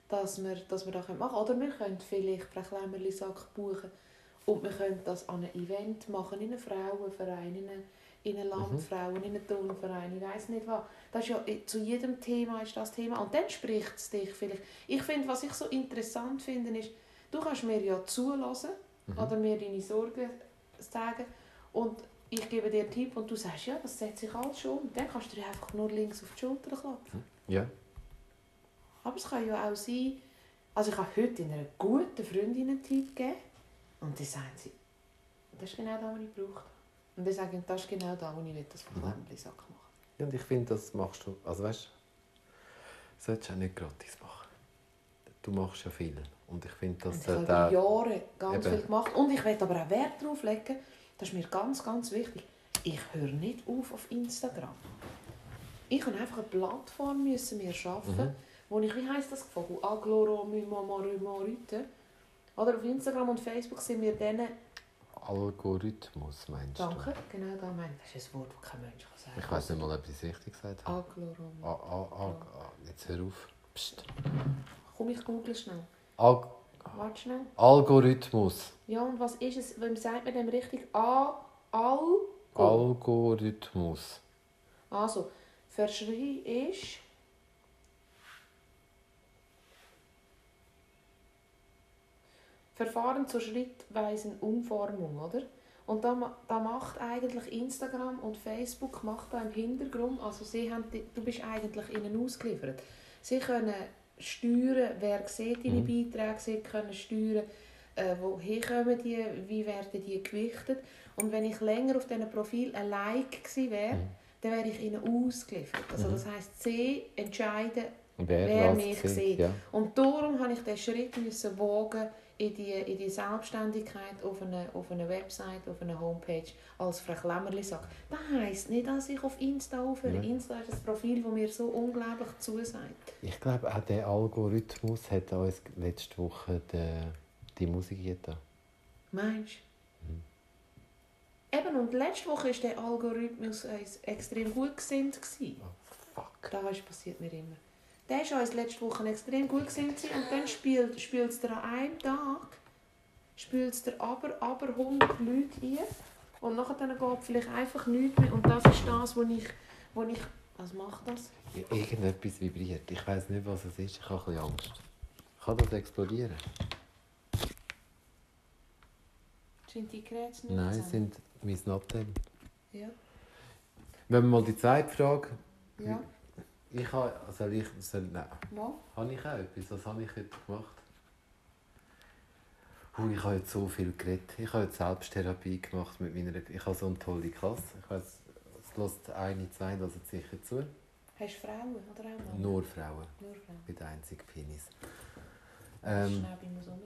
dass wir, dass wir das machen können. Oder wir können vielleicht Frau Klemmerli-Sack buchen und wir können das an einem Event machen, in einem Frauenverein, in einem, in einem Landfrauen, in einem Turnverein, ich weiß nicht was. Das ist ja, zu jedem Thema ist das Thema. Und dann spricht es dich vielleicht. Ich finde, was ich so interessant finde, ist, du kannst mir ja zulassen oder mir deine Sorgen sagen und ich gebe dir einen Tipp und du sagst, ja, das setzt sich alles schon um. Dann kannst du dir einfach nur links auf die Schulter klopfen. Ja. Aber es kann ja auch sein, also ich habe heute einer guten Freundin einen Tipp gegeben und dann sagen sie, das ist genau das, was ich brauche. Und dann sagen das ist genau das, was ich will, das von Mhm. Machen. Ja, und ich finde, das machst du, also weißt du, das solltest du auch nicht gratis machen. Du machst ja viel. Und ich finde, Und dass ich habe über Jahre ganz Eben. viel gemacht. Und ich will aber auch Wert darauf legen, das ist mir ganz, ganz wichtig, ich höre nicht auf auf Instagram. Ich habe einfach eine Plattform müssen mir schaffen, Mhm. wo ich, wie heisst das, gefunden? Agloromymomorymorite. Oder auf Instagram und Facebook sind wir denen, Algorithmus meinst danke, genau da meine ich. Das ist ein Wort, das kein Mensch kann sagen du? Ich weiß nicht mal, ob ich es richtig gesagt habe. Aglorom. Ah, ah, ah, ah, jetzt hör auf. Psst. Komm, ich google schnell. Al Warte schnell. Algorithmus. Ja, und was ist es, wem sagt man dem richtig? A, Al, Algorithmus. Also, verschrien ist. Verfahren zur schrittweisen Umformung, oder? Und da, da macht eigentlich Instagram und Facebook macht da im Hintergrund, also sie haben, du bist eigentlich ihnen ausgeliefert. Sie können steuern, wer sieht deine Mhm. Beiträge, sie können steuern, äh, woher kommen die, wie werden die gewichtet. Und wenn ich länger auf diesem Profil ein Like gewesen wäre, Mhm. dann wäre ich ihnen ausgeliefert. Also das heisst, sie entscheiden, Wer, wer mich sieht, sieht. Ja. Und darum habe ich den Schritt müssen wagen in die, in die Selbstständigkeit auf einer, auf einer Website, auf einer Homepage als Frau Klemmerli sagt. Das heisst nicht, dass ich auf Insta aufhöre. Ja. Insta ist ein Profil, das mir so unglaublich zusagt. Ich glaube, auch der Algorithmus hat uns letzte Woche die, die Musik getan. Meinst du? Eben, und letzte Woche war der Algorithmus uns extrem gut gesinnt. gewesen. Fuck. Das passiert mir immer. Der war uns letzte Woche extrem gut gewesen und dann spielt, spielt es dir an einem Tag spielt es dir aber, aber 100 Leute ein. Und nachher dann geht vielleicht einfach nichts mehr. Und das ist das, wo ich... Wo ich was macht das? Irgendetwas vibriert. Ich weiß nicht, was es ist. Ich habe ein bisschen Angst. Kann das explodieren? Sind die Geräte nicht Nein, sind mein Nattel. Ja. Wenn wir mal die zweite Frage. Ja. Ich habe. Soll ich. Soll, nein. Mal. Habe ich auch etwas? Was habe ich heute gemacht? Ich habe jetzt so viel geredet. Ich habe jetzt Selbsttherapie gemacht mit meiner. Ich habe so eine tolle Klasse. Ich weiß, es lässt eine, zwei, das sicher zu. Hast du Frauen oder auch Männer? Nur Frauen. Nur Frauen. Bin der einzige Penis. Ähm, Schnell bei mir so sein.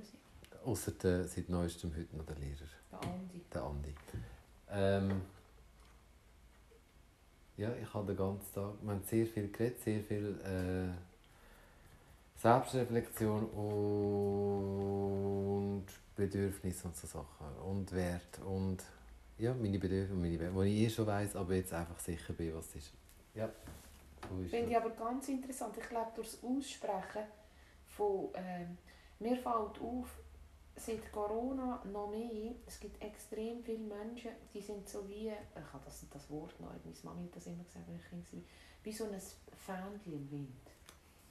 Außer der, seit neuestem heute noch der Lehrer, Der Andi. der Andi. Ähm, ja, ich habe den ganzen Tag, wir haben sehr viel geredet, sehr viel äh, Selbstreflexion und Bedürfnisse und so Sachen. Und Wert und ja, meine Bedürfnisse und meine Werte, die ich eh schon weiss, aber jetzt einfach sicher bin, was es ist. Ja, ist Finde ich aber ganz interessant. Ich glaube, durch das Aussprechen von... Ähm, mir fällt auf, seit Corona noch mehr, es gibt extrem viele Menschen, die sind so wie... Ich habe das, das Wort noch, meine Mami hat das immer gesagt, wenn ich Kind war. Wie so ein Fähnchen im Wind.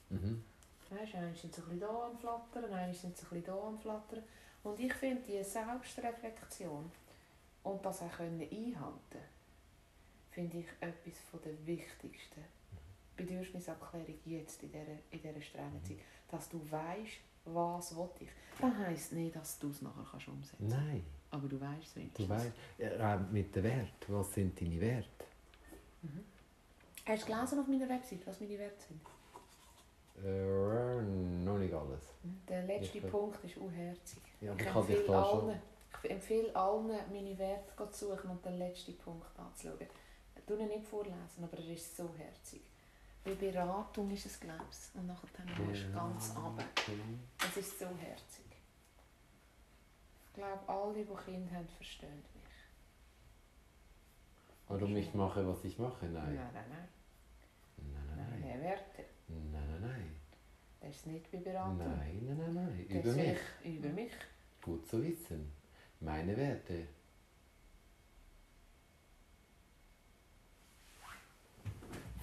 Mhm. Weißt du, einmal sind sie ein bisschen da am Flattern, einmal sind sie ein bisschen da am Flattern. Und ich finde, die Selbstreflexion und das auch können einhalten finde ich etwas von der wichtigsten Bedürfnisabklärung jetzt in dieser, in dieser strengen Zeit. Dass du weißt, was will ich. Das heisst nicht, dass du es nachher kannst umsetzen kannst. Nein, Aber du weißt es wenigstens. du weißt, ja, auch mit den Werten, was sind deine Werte? Mhm. Hast du gelesen auf meiner Website, was meine Werte sind? Äh, noch nicht alles. Der letzte Ich Punkt ist unherzig. Ja, Ich ich habe dich da schon. Ich empfehle allen, meine Werte zu suchen und den letzten Punkt anzuschauen. Ich tue ihn nicht vorlesen, aber er ist so herzig. Bei Beratung ist es, glaube ich. Und nachher gehst du ganz runter. Es ist so herzig. Ich glaube, alle, die Kinder haben, verstehen mich. Warum ich mache, was ich mache? Nein. Nein, nein, nein. Nein, nein. nein. Werte. nein. Nein, nein. Das ist nicht bei Beratung. Nein, nein, nein, nein. Über mich. Über mich. Gut zu wissen. Meine Werte.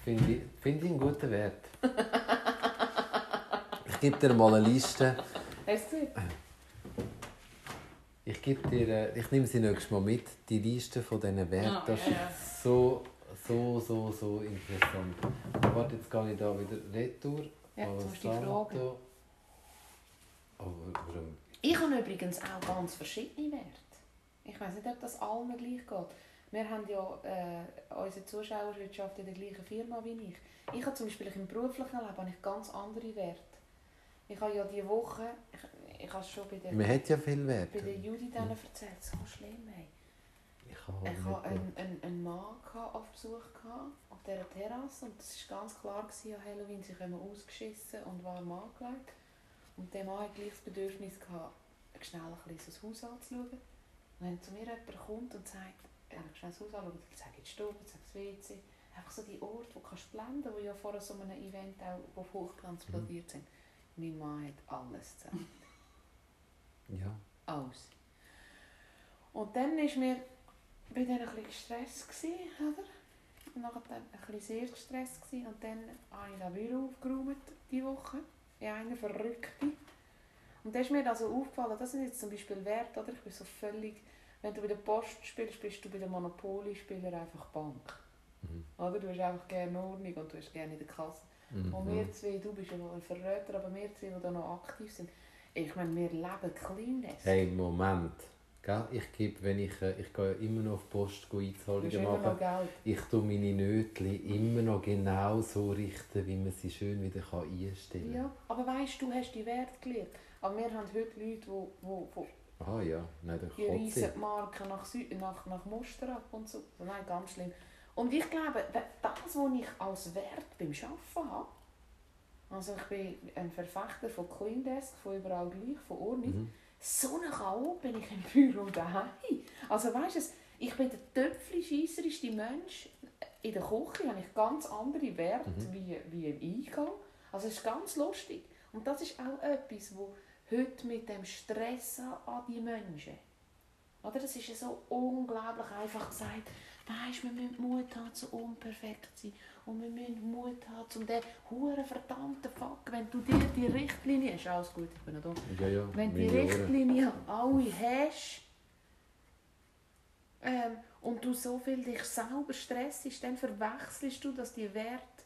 Finde ich, finde ich einen guten Wert. (laughs) Ich gebe dir mal eine Liste. Hast du Ich gebe dir, äh, ich nehme sie nächstes Mal mit, die Liste von diesen Werten. Ah, Das ist so, so, so, so interessant. Warte, jetzt gehe ich da wieder retour. Ja, jetzt musst du dich fragen. Aber warum? Ich habe übrigens auch ganz verschiedene Werte. Ich weiß nicht, ob das allen gleich geht. Wir haben ja äh, unsere Zuschauerschaft in der gleichen Firma wie ich. Ich habe zum Beispiel im beruflichen Leben habe ich ganz andere Werte. Ich habe ja diese Woche, ich, ich habe es schon bei der, Man hat ja viel Wert. bei der Judy dann erzählt, so schlimm. Ey. Ich habe Ich hatte einen, einen, einen Mann auf Besuch gehabt, auf dieser Terrasse und es war ganz klar, gewesen, an Halloween sie kommen ausgeschissen und warm angelegt. Und der Mann hatte gleich das Bedürfnis, gehabt, schnell ein bisschen das Haus anzuschauen. Und wenn zu mir jemand kommt und sagt, er will schnell das Haus anschauen, dann sage ich die Stube, dann sage ich das WC. Einfach so die Orte, die kannst du blenden, die ja vor so einem Event auch auf Hochglanz plodiert sind. Mein Mann hat alles zusammen. (laughs) Ja. Alles. Und dann war mir bei dann ein bisschen gestresst, gewesen, oder? Und nachher dann ein bisschen sehr gestresst gewesen. und dann habe ich das Büro aufgeräumt, diese Woche, in einer Verrückte. Und da ist mir also aufgefallen, das sind jetzt zum Beispiel Werte, oder? Ich bin so völlig, wenn du bei der Post spielst, bist du bei der Monopoly-Spieler einfach Bank. Mhm. Oder? Du hast einfach gerne Ordnung und du hast gerne in der Kasse. Mhm. Und wir zwei, du bist ja noch ein Verräter, aber wir zwei, die da noch aktiv sind, ich meine, wir leben clean. Hey, Moment. Gell? Ich, gebe, wenn ich, äh, ich gehe ja immer noch auf die Post go Du hast Einzahlungen immer noch machen. Ich tue meine Nötchen immer noch genau so richten, wie man sie schön wieder kann einstellen kann. Ja, aber weißt du, du hast die Werte gelernt. Aber wir haben heute Leute, die, die, die Ah ja, nein, die reisen die Marken nach, nach, nach Muster ab und so. Nein, ganz schlimm. Und ich glaube, das, was ich als Wert beim Arbeiten habe, also ich bin ein Verfechter von Clean Desk, von überall gleich, von Ordnung, Mhm. So ein Chaot bin ich im Büro daheim. Also weißt du, ich bin der töpfli-scheisserischste Mensch. In der Küche habe ich ganz andere Werte Mhm. wie, wie im Eingang. Also es ist ganz lustig. Und das ist auch etwas, wo heute mit dem Stress an die Menschen Oder? Das ist ja so unglaublich einfach gesagt. Weißt, wir müssen Mut haben, so unperfekt zu sein. Und wir müssen Mut haben, um den huren verdammten Fuck, wenn du dir die Richtlinie, ist alles gut, ich bin noch da. Ja, ja. Wenn die. Richtlinie alle hast ähm, und du so viel dich selber stressst, dann verwechselst du, dass die Werte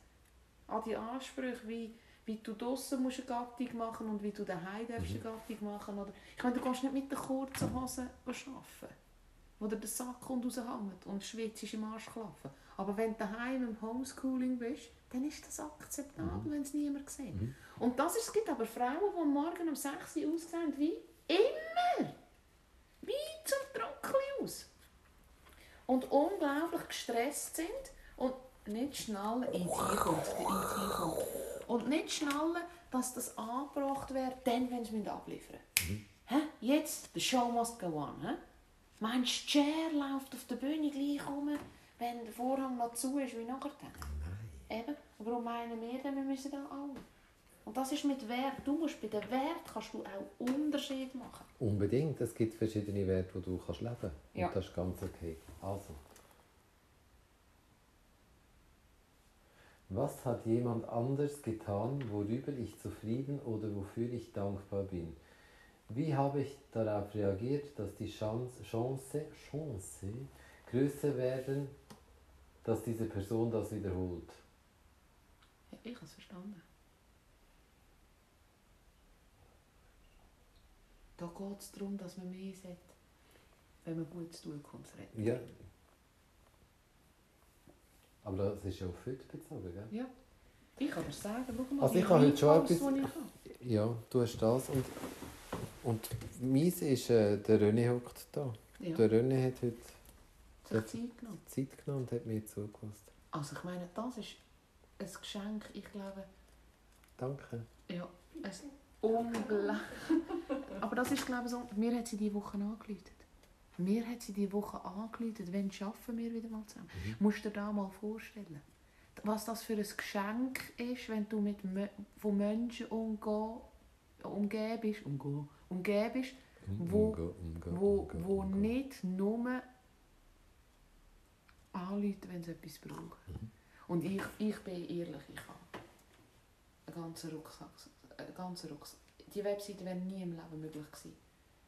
an die Ansprüche, wie, wie du draussen musst eine Gattung machen und wie du daheim darfst eine Gattung machen. Oder, ich meine, du kannst nicht mit den kurzen Hosen arbeiten, wo dir der Sack und raushängt und schwitzt im Arschklaffen. Aber wenn du daheim im Homeschooling bist, dann ist das akzeptabel, wenn es niemand sieht. Und das ist, es gibt aber Frauen, die morgen um 6 Uhr aussehen wie immer. Wie zum Trockli aus. Und unglaublich gestresst sind und nicht schnallen, in die kommt, in die kommt. Und nicht schnallen, dass das angebracht wird, dann, wenn sie abliefern müssen. Hä? Jetzt, the show must go on. Hä? Meinst du, Cher läuft auf der Bühne gleich rum, wenn der Vorhang noch zu ist, wie nachher dann? Eben. Und warum meinen wir denn, wir müssen da alle? Und das ist mit Wert. Du musst bei den Wert kannst du auch Unterschied machen. Unbedingt. Es gibt verschiedene Werte, wo du kannst leben kannst. Ja. Und das ist ganz okay. Also. Was hat jemand anders getan, worüber ich zufrieden oder wofür ich dankbar bin? Wie habe ich darauf reagiert, dass die Chance, Chance, Chance größer werden, dass diese Person das wiederholt? Ich habe es verstanden. Da geht es darum, dass man mehr sieht, wenn man gut zu tun kommt. Ja. Aber das ist ja auf heute bezogen, gell? Ja. Ich kann dir sagen, schau mal, Also ich habe heute schon etwas- die ich habe. Ja, du hast das und, und meins ist, äh, der René hockt da. Ja, Der René hat heute sich Zeit genommen. Zeit genommen und hat mir zugelassen. Also ich meine, das ist ein Geschenk, ich glaube, Danke. ja, ein unglaublich. Aber das ist, glaube ich, so, mir hat sie diese Woche angeläutet. Mir hat sie diese Woche angeläutet, wenn schaffen wir wieder mal zusammen. Musst du dir da mal vorstellen, was das für ein Geschenk ist, wenn du mit von Menschen umgehen, umgeben bist, umgehen, umgeben bist, Wo- Umgehen, umgehen, wo, umgehen, wo nicht nur anrufen, wenn sie etwas brauchen. Und ich, ich bin ehrlich, ich habe einen ganzen Rucksack. Einen ganzen Rucksack. Die Webseite wäre nie im Leben möglich gewesen,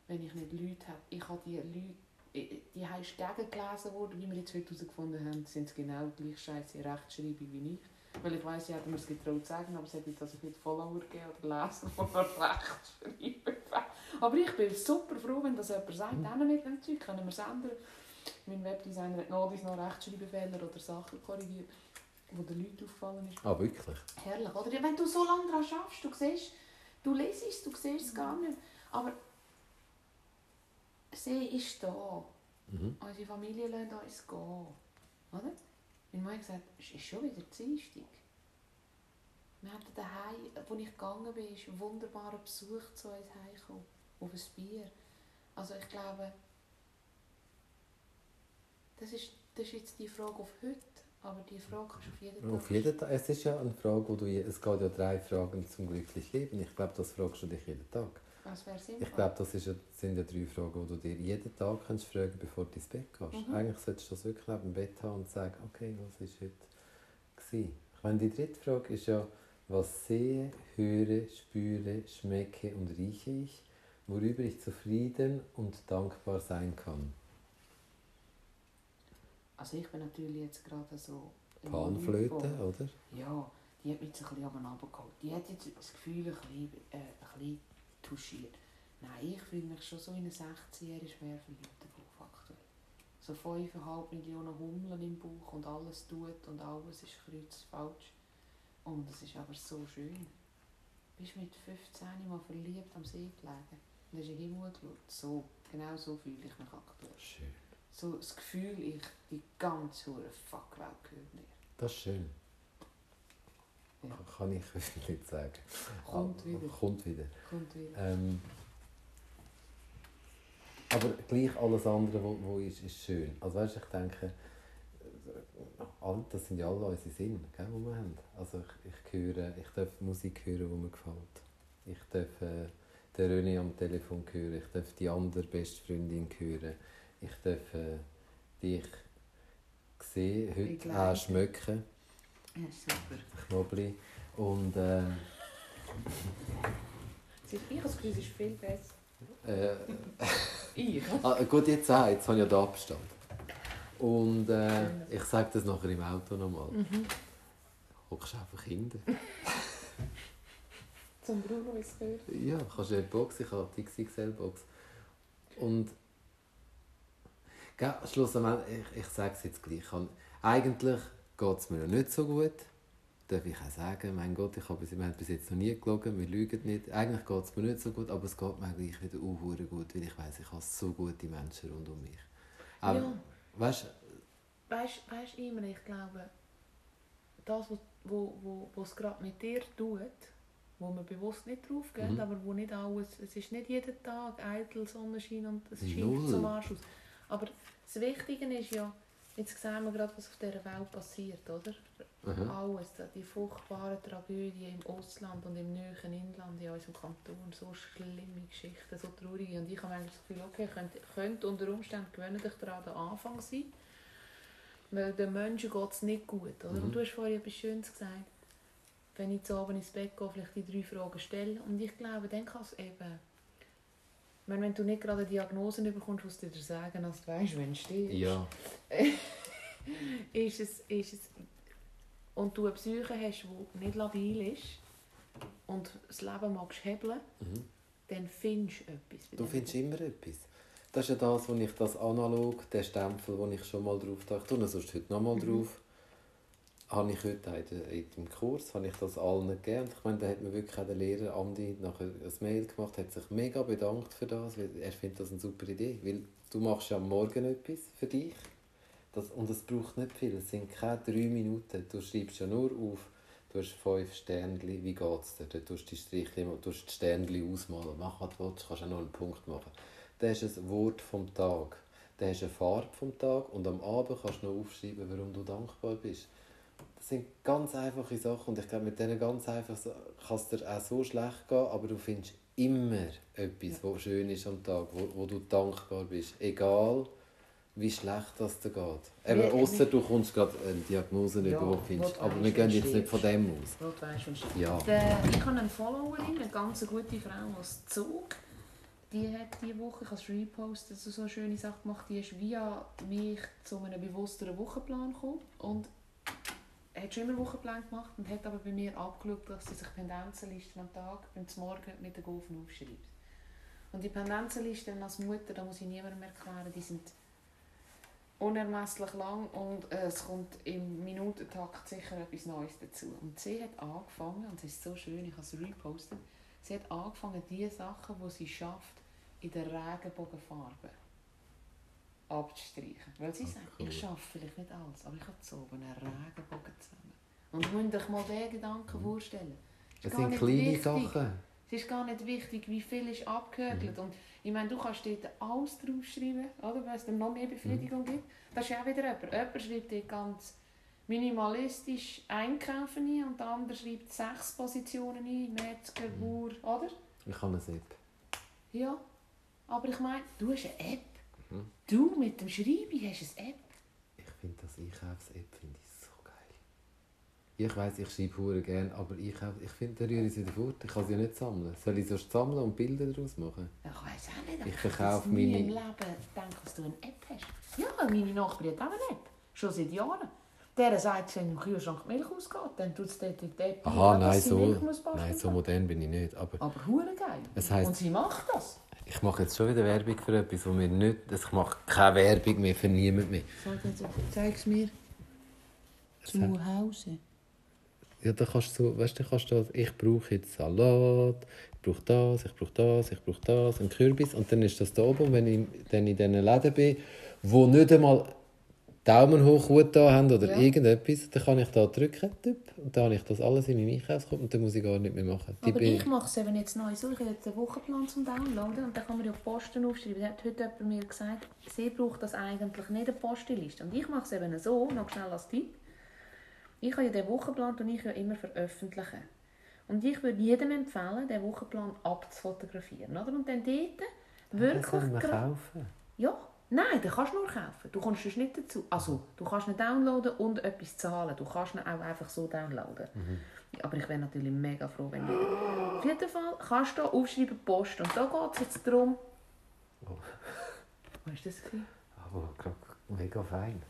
wenn ich nicht Leute habe. Ich habe die Leute, die heißt gegengelesen worden, wie wir jetzt heute herausgefunden haben, sind sie genau gleich scheiße Rechtschreibung wie ich. Weil ich weiss, ich hätte mir es getraut zu sagen, aber es jetzt also viele Follower gegeben oder Leser, (laughs) die noch Rechtschreiben Aber ich bin super froh, wenn das jemand sagt, mhm. mit dem Zeug können wir es ändern. Mein Webdesigner hat noch noch Rechtschreibfehler oder Sachen korrigiert, wo den Leuten aufgefallen ist. Ah, wirklich? Herrlich, oder? Wenn du so lange daran schaffst, du siehst, du lesest es, du siehst es gar nicht. Aber sie ist da. Mhm. Unsere Familie lässt uns gehen. Oder? Meine Mutter hat gesagt, es ist schon wieder Dienstag. Wir hatten daheim, wo ich gegangen bin, ist ein wunderbarer Besuch zu uns heimgekommen. Auf ein Bier. Also ich glaube, das ist, das ist jetzt die Frage auf heute, aber die Frage kannst du auf jeden Tag Auf jeden Tag. Es ist ja eine Frage, wo du... je- Es geht ja drei Fragen zum glücklich leben. Ich glaube, das fragst du dich jeden Tag. Was wäre sinnvoll? Ich glaube, das ist sind ja drei Fragen, die du dir jeden Tag kannst fragen bevor du ins Bett gehst. Mhm. Eigentlich solltest du das wirklich neben dem Bett haben und sagen, okay, was ist heute gewesen? Ich meine, die dritte Frage ist ja, was sehe, höre, spüre, schmecke und rieche ich, worüber ich zufrieden und dankbar sein kann. Also ich bin natürlich jetzt gerade so... Panflöte, oder? Ja, die hat mich jetzt ein bisschen runtergeholt. Die hat jetzt das Gefühl ein bisschen, äh, ein bisschen touchiert. Nein, ich fühle mich schon so in eine 16-jährige schwer verliebte Bauch aktuell. So 5,5 Millionen Hummeln im Bauch und alles tut und alles ist kreuz falsch. Und es ist aber so schön. Bist mit 15 mal verliebt am See gelegen und hast in den Himmel geschaut. So, genau so fühle ich mich aktuell. Schön. So das Gefühl, ich, die ganze hure Fuckwelt gehört mir. Das ist schön. Ja. Kann ich nicht sagen. Kommt wieder. Kommt wieder. Kommt wieder. Ähm, aber gleich alles andere, wo, wo ist, ist schön. Also weißt, ich denke, all- das sind ja alle unsere Sinne, gell, die wir haben. Also ich, ich höre, ich darf Musik hören, die mir gefällt. Ich darf äh, den René am Telefon hören, ich darf die andere beste Freundin hören, ich darf äh, dich sehen, heute Begleiten. auch schmecken, Ja, super. Knobli. Und äh, Ich habe das Gefühl, es ist viel besser. äh, Ich? ah, gut, jetzt auch, jetzt habe ich ja den Abstand. Und äh, ich sage das nachher im Auto nochmal. Mhm. Hockst einfach hinten. Zum Bruno ist es gehört. Ja, kannst du eine Box, ich habe die XXL-Box. Und gell, schlussendlich, ich, ich sage es jetzt gleich, an- eigentlich geht es mir noch nicht so gut. Darf ich auch sagen, mein Gott, ich habe bis, wir haben bis jetzt noch nie gelogen, wir lügen nicht. Eigentlich geht es mir nicht so gut, aber es geht mir gleich wieder auch gut, weil ich weiß, ich habe so gute Menschen rund um mich. Aber, Ja. weißt Weißt du, immer, ich glaube, das, was wo, wo, wo es gerade mit dir tut, wo man bewusst nicht drauf geht, Mhm. aber wo nicht alles, es ist nicht jeden Tag eitel Sonnenschein und es scheint zum Arsch aus. Aber das Wichtige ist ja, jetzt sehen wir gerade, was auf dieser Welt passiert, oder? Mhm. Alles, die furchtbaren Tragödien im Ausland und im nahen Inland in unserem Kanton, so schlimme Geschichten, so traurige. Und ich habe eigentlich das Gefühl, okay, könnte, könnte unter Umständen gewöhne dich daran der Anfang sein. Weil den Menschen geht es nicht gut. Oder? Mhm. Und du hast vorhin etwas Schönes gesagt. Wenn ich zu Abend ins Bett gehe, vielleicht die drei Fragen stelle. Und ich glaube, dann kann es eben... Ich meine, wenn du nicht gerade eine Diagnose bekommst, was du dir sagen, als du weißt, wenn du stirbst Ja, (laughs) ist es, ist es, und du eine Psyche hast, die nicht labil ist und das Leben magst hebeln, mhm. dann findest du etwas. du findest immer etwas. Das ist ja das, wo ich das analog, den Stempel, den ich schon mal drauf dachte, und sonst heute nochmal Mhm. drauf, habe ich heute in dem Kurs habe ich das allen gegeben. Und ich meine, da hat mir wirklich auch der Lehrer Andi nachher ein Mail gemacht, hat sich mega bedankt für das, er findet das eine super Idee, weil du machst ja am Morgen etwas für dich. Das, und es braucht nicht viel, es sind keine drei Minuten, du schreibst ja nur auf, du hast fünf Sternchen, wie geht es dir, dann tust du die Striche, du die Sternchen ausmalen, mach was du willst, kannst auch noch einen Punkt machen. Hast du ein Wort vom Tag, dann hast du eine Farbe vom Tag. Und am Abend kannst du noch aufschreiben, warum du dankbar bist. Das sind ganz einfache Sachen und ich glaube, mit diesen ganz einfachen Sachen kann es dir auch so schlecht gehen, aber du findest immer etwas, was schön ist am Tag, wo, wo du dankbar bist. Egal, wie schlecht das dir geht. Eben, ausser du kommst gerade eine Diagnose über, Ja, wo findest. Aber wir gehen jetzt nicht von dem aus. Ja. Der, ich habe eine Followerin, eine ganz gute Frau aus Zug. Die hat diese Woche, ich habe es repostet, also so eine schöne Sache gemacht, die ist via mich zu einem bewussteren Wochenplan gekommen und hat schon immer Wochenplan gemacht und hat aber bei mir abgeschaut, dass sie sich Pendenzenlisten am Tag beim Morgen mit den Golfen aufschreibt. Und die Pendenzenlisten als Mutter, da muss ich niemandem erklären, die sind unermesslich lang und äh, es kommt im Minutentakt sicher etwas Neues dazu. Und sie hat angefangen, und es ist so schön, ich habe es repostet, sie hat angefangen, die Sachen, die sie schafft, in der Regenbogenfarbe abzustreichen. Weil sie sagt, cool. ich schaffe vielleicht nicht alles, aber ich habe so einen Regenbogen zusammen. Und ihr müsst euch mal diesen Gedanken vorstellen. Es sind nicht kleine wichtig. Sachen. Es ist gar nicht wichtig, wie viel ist abgehökelt. Und ich meine, du kannst dort alles draufschreiben, oder, weil es dann noch mehr Befriedigung gibt. Das ist ja auch wieder jemand. Jemand schreibt dort ganz minimalistisch einkaufen ein und der andere schreibt sechs Positionen ein, Metzger, Bauer, oder? Ich habe eine App. Ja. Aber ich meine, du hast eine App. Du mit dem Schreiben hast eine App. Ich finde das Einkaufs-App finde ich so geil. Ich weiss, ich schreibe hure gerne, aber Einkauf, ich finde, da rühre ich sie fort. Ich kann sie ja nicht sammeln. Soll ich sonst sammeln und Bilder daraus machen? Ich weiß auch nicht. Ich hätte verkaufe meine- im Leben gedacht, dass du eine App hast. Ja, meine Nachbarin hat auch eine App. Schon seit Jahren. Der sagt, wenn im Kühlschrank Milch ausgeht, dann tut es dort in die App Aha, nein, so, nein, so modern bin ich nicht. Aber Aber hure geil. Es heisst- Und sie macht das. Ich mache jetzt schon wieder Werbung für etwas, wo mir nicht... Ich mache keine Werbung mehr für niemanden mehr. Zeig es mir. Zu Hause. Ja, da kannst du so, weißt du, kannst du, ich brauche jetzt Salat, ich brauche das, ich brauche das, ich brauche das, einen Kürbis und dann ist das da oben. Und wenn ich dann in diesen Läden bin, wo nicht einmal Daumen hoch gut da haben oder Ja. irgendetwas, dann kann ich da drücken tipp, und dann habe ich das alles in meinem Einkaufskorb und dann muss ich gar nicht mehr machen. Die Aber ich mache es eben jetzt neu so. Ich habe jetzt einen Wochenplan zum Downloaden und dann kann man ja Posten aufschreiben. Da hat heute jemand mir gesagt, sie braucht das eigentlich nicht, eine Postenliste. Und ich mache es eben so, noch schnell als Tipp. Ich habe ja den Wochenplan und ich ja immer veröffentlichen. Und ich würde jedem empfehlen, den Wochenplan abzufotografieren. Oder? Und dann dort Das wirklich... soll man gra- kaufen. Ja, nein, den kannst du nur kaufen. Du kommst sonst nicht dazu. Also, du kannst ihn downloaden und etwas zahlen. Du kannst ihn auch einfach so downloaden. Aber ich wäre natürlich mega froh, wenn du... Auf jeden Fall kannst du hier aufschreiben Post. Und da geht es jetzt darum... Oh. Was war das? Aber mega fein.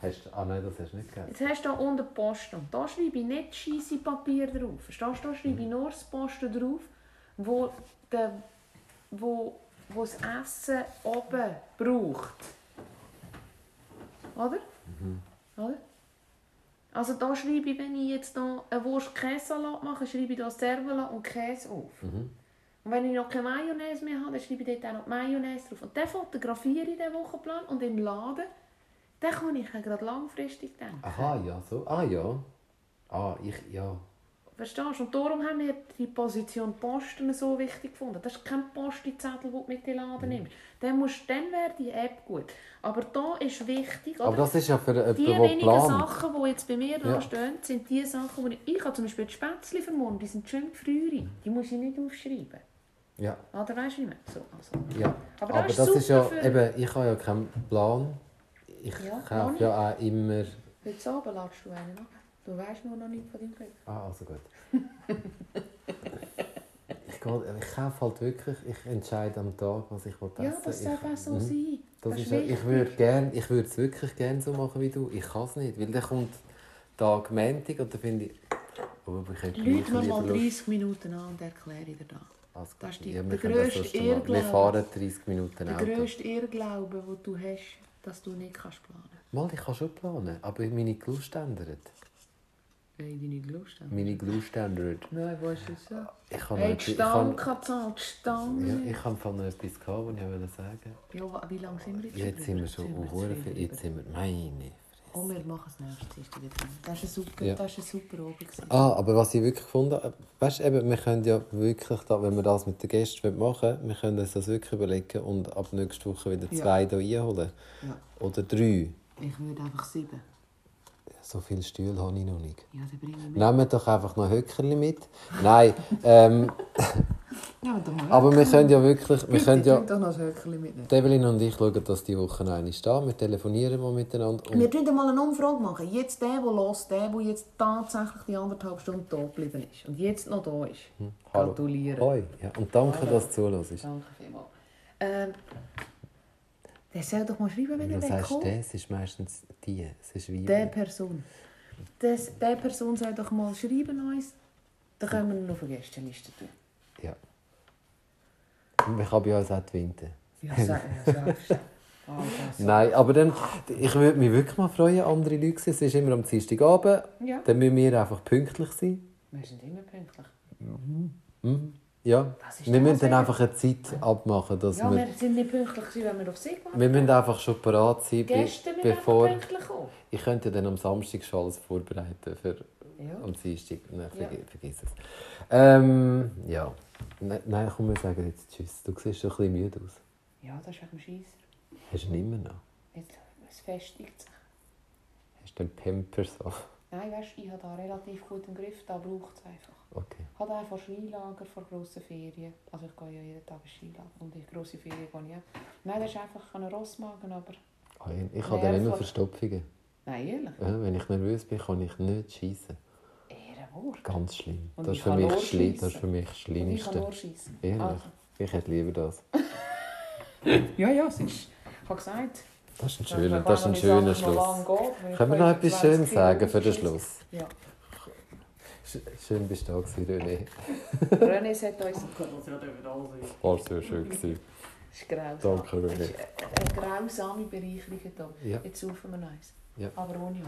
Hast du, ah nein, das hast du nicht gegeben. Jetzt hast du hier unten Post. Und da schreibe ich nicht scheisse Papier drauf. Verstehst du? Da schreibe ich nur das Posten drauf, wo, der, wo, wo das Essen oben braucht. Oder? Oder? Also da schreibe ich, wenn ich jetzt hier einen Wurst-Käsesalat mache, schreibe ich da Servola und Käse auf. Mhm. Und wenn ich noch keine Mayonnaise mehr habe, dann schreibe ich dort auch noch die Mayonnaise drauf. Und dann fotografiere ich den Wochenplan und im Laden, dann kann ich ja gerade langfristig denken. Aha, ja, so. Ah ja. Ah, ich, ja. Verstehst du? Und darum haben wir die Position Posten so wichtig gefunden. Das ist kein Postizettel, den du mit in den Mhm. Laden nimmst. Dann, musst, dann wäre die App gut. Aber da ist wichtig, Aber oder? das ist ja für jemanden, die der wenigen plant. Sachen, die jetzt bei mir da Ja. stehen, sind die Sachen, die ich... Ich habe zum Beispiel die Spätzle für morgen, die sind schön gefriert. Die muss ich nicht aufschreiben. Ja, Oder weißt du nicht mehr? So, also. ja. Aber Aber, das das, ist ist ja, für- eben, ich habe ja keinen Plan. Ich Ja, kaufe ja auch immer... Heute Abend ladest du einen ab. Du weißt nur noch nicht von deinem Glück. Ah, also gut. (laughs) ich, gehe, ich kaufe halt wirklich, ich entscheide am Tag, was ich will essen Ja, das darf auch so Mhm. sein. Das Das ist ich würde gern, ich würde es wirklich gerne so machen wie du. Ich kann es nicht, weil dann kommt Tag Montag und dann finde ich, oh, ich Leute mir mal Lust. 30 Minuten an und erkläre dir das. Also, Das ist die- ja, der grösste mal- Wir Irrglaube. fahren 30 Minuten Der Auto. grösste Irrglaube, den du hast, dass du nicht kannst planen Mal, ich kann schon planen, aber meine Glust ändert. Habe. Meine Glust ändert. Nein, was ist so? Ich kann Hey, die ich Stange die Stange. Ja, habe von etwas gehabt, was ich wollte sagen. Ja, wa- wie lange sind wir jetzt? Jetzt sind wir schon zu viel. Jetzt sind wir. Meine. Oh, wir machen es nächstes Dienstag wieder. Das war ein super, Ja. das ein super Abend. Ah, aber was ich wirklich gefunden habe, weißt du, eben, wir können ja wirklich, da, wenn wir das mit den Gästen machen wir können uns das wirklich überlegen und ab nächster Woche wieder Ja. zwei hier einholen. Ja. Oder drei. Ich würde einfach sieben. So viele Stühle habe ich noch nicht. Ja, dann. Nehmt doch einfach noch Höckerli mit. Nein, ähm, (laughs) Ja, aber wir können ja wirklich, wir können ja, doch noch ein Höckchen mitnehmen. Evelyn und ich schauen, dass die Woche eine stehen. Wir telefonieren mal miteinander. Wir können mal eine Umfrage machen. Jetzt der, der los, der, der jetzt tatsächlich die anderthalb Stunden da geblieben ist und jetzt noch da ist. hallo. Gratulieren. Hoi. Ja, und danke, dass du zuhörst. Danke vielmals. Ähm, der soll doch mal schreiben, wenn er wegkommt. das ist meistens die. Es ist wie. Der Person. Das, der Person soll doch mal schreiben uns. Dann können wir ihn auf eine Gästeliste tun. Ja. Und kann bei uns auch die Winter. Ja, ja, sagst (laughs) du. Ah, das- Nein, aber dann, ich würde mich wirklich mal freuen, andere Leute sehen. Es ist immer am Dienstagabend. Ja, Dann müssen wir einfach pünktlich sein. wir sind immer pünktlich. Mhm. Ja. Wir müssen dann einfach eine Zeit abmachen, dass Ja, wir... wir sind nicht pünktlich, gewesen, wenn wir auf Sie gewartet Wir müssen einfach schon parat sein, Gäste bevor... pünktlich kommen. Ich könnte dann am Samstag schon alles vorbereiten für Ja. am Dienstag. Nein, Ja. vergiss, es. Ähm, ja. Ne- Nein, komm, wir sagen jetzt Tschüss. Du siehst schon ein bisschen müde aus. Ja, das ist wegen dem Scheisser. Hast du ihn immer noch? Jetzt, es festigt sich. Hast du den Pampers auf? Nein, weißt ich habe da relativ gut im Griff, da braucht es einfach. Okay. Ich habe einfach Skilager vor grossen Ferien. Also ich gehe ja jeden Tag ins Skilager und in grosse Ferien gehe ich auch. Nein, das ist einfach ein Rossmagen, aber... Ah, ich- Ich habe dann immer. Verstopfungen. Nein, ehrlich. Ja, wenn ich nervös bin, kann ich nicht schießen. Ehrenwort. Ganz schlimm. Und Das ist für mich, nur schlimm. Das ist für mich das Und ich Schlimmste. kann nur. Ehrlich? Also. Ich hätte lieber das. (laughs) Ja, ja, es ist... Ich habe gesagt... Das ist ein schöner, das ist ein schöner Schluss. Können wir noch etwas 20 Schönes sagen für den. Schluss? Ja. Sch- Schön bist du da gewesen, René. René sagt uns... War sehr schön. Gewesen. Es ist grausam. Danke, René. Es ist eine grausame Bereicherung hier. Ja. Jetzt saufen wir eins. Ja. Aber ohne euch.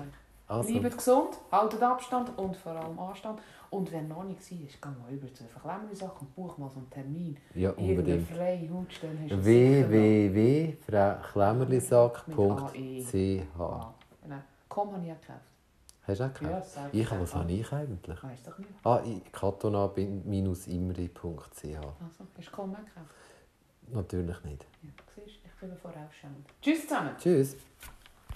Also, Bleibt gesund, haltet Abstand und vor allem Anstand. Und wenn noch nicht war, geh mal über zu Verklemmersachen und buch mal so einen Termin. ja, unbedingt. freie Hautstelle hast du sicher www.klemmerlisack.ch noch. Genau. Komm, habe ich auch gekauft. Hast du auch gekauft? Ja, Ich, was habe ich eigentlich? Weiss doch nicht. Ah, katona-imri.ch. Also, hast du Komm auch gekauft? Natürlich nicht. Ja, siehst du, ich bin vorausschauend. Tschüss zusammen. Tschüss.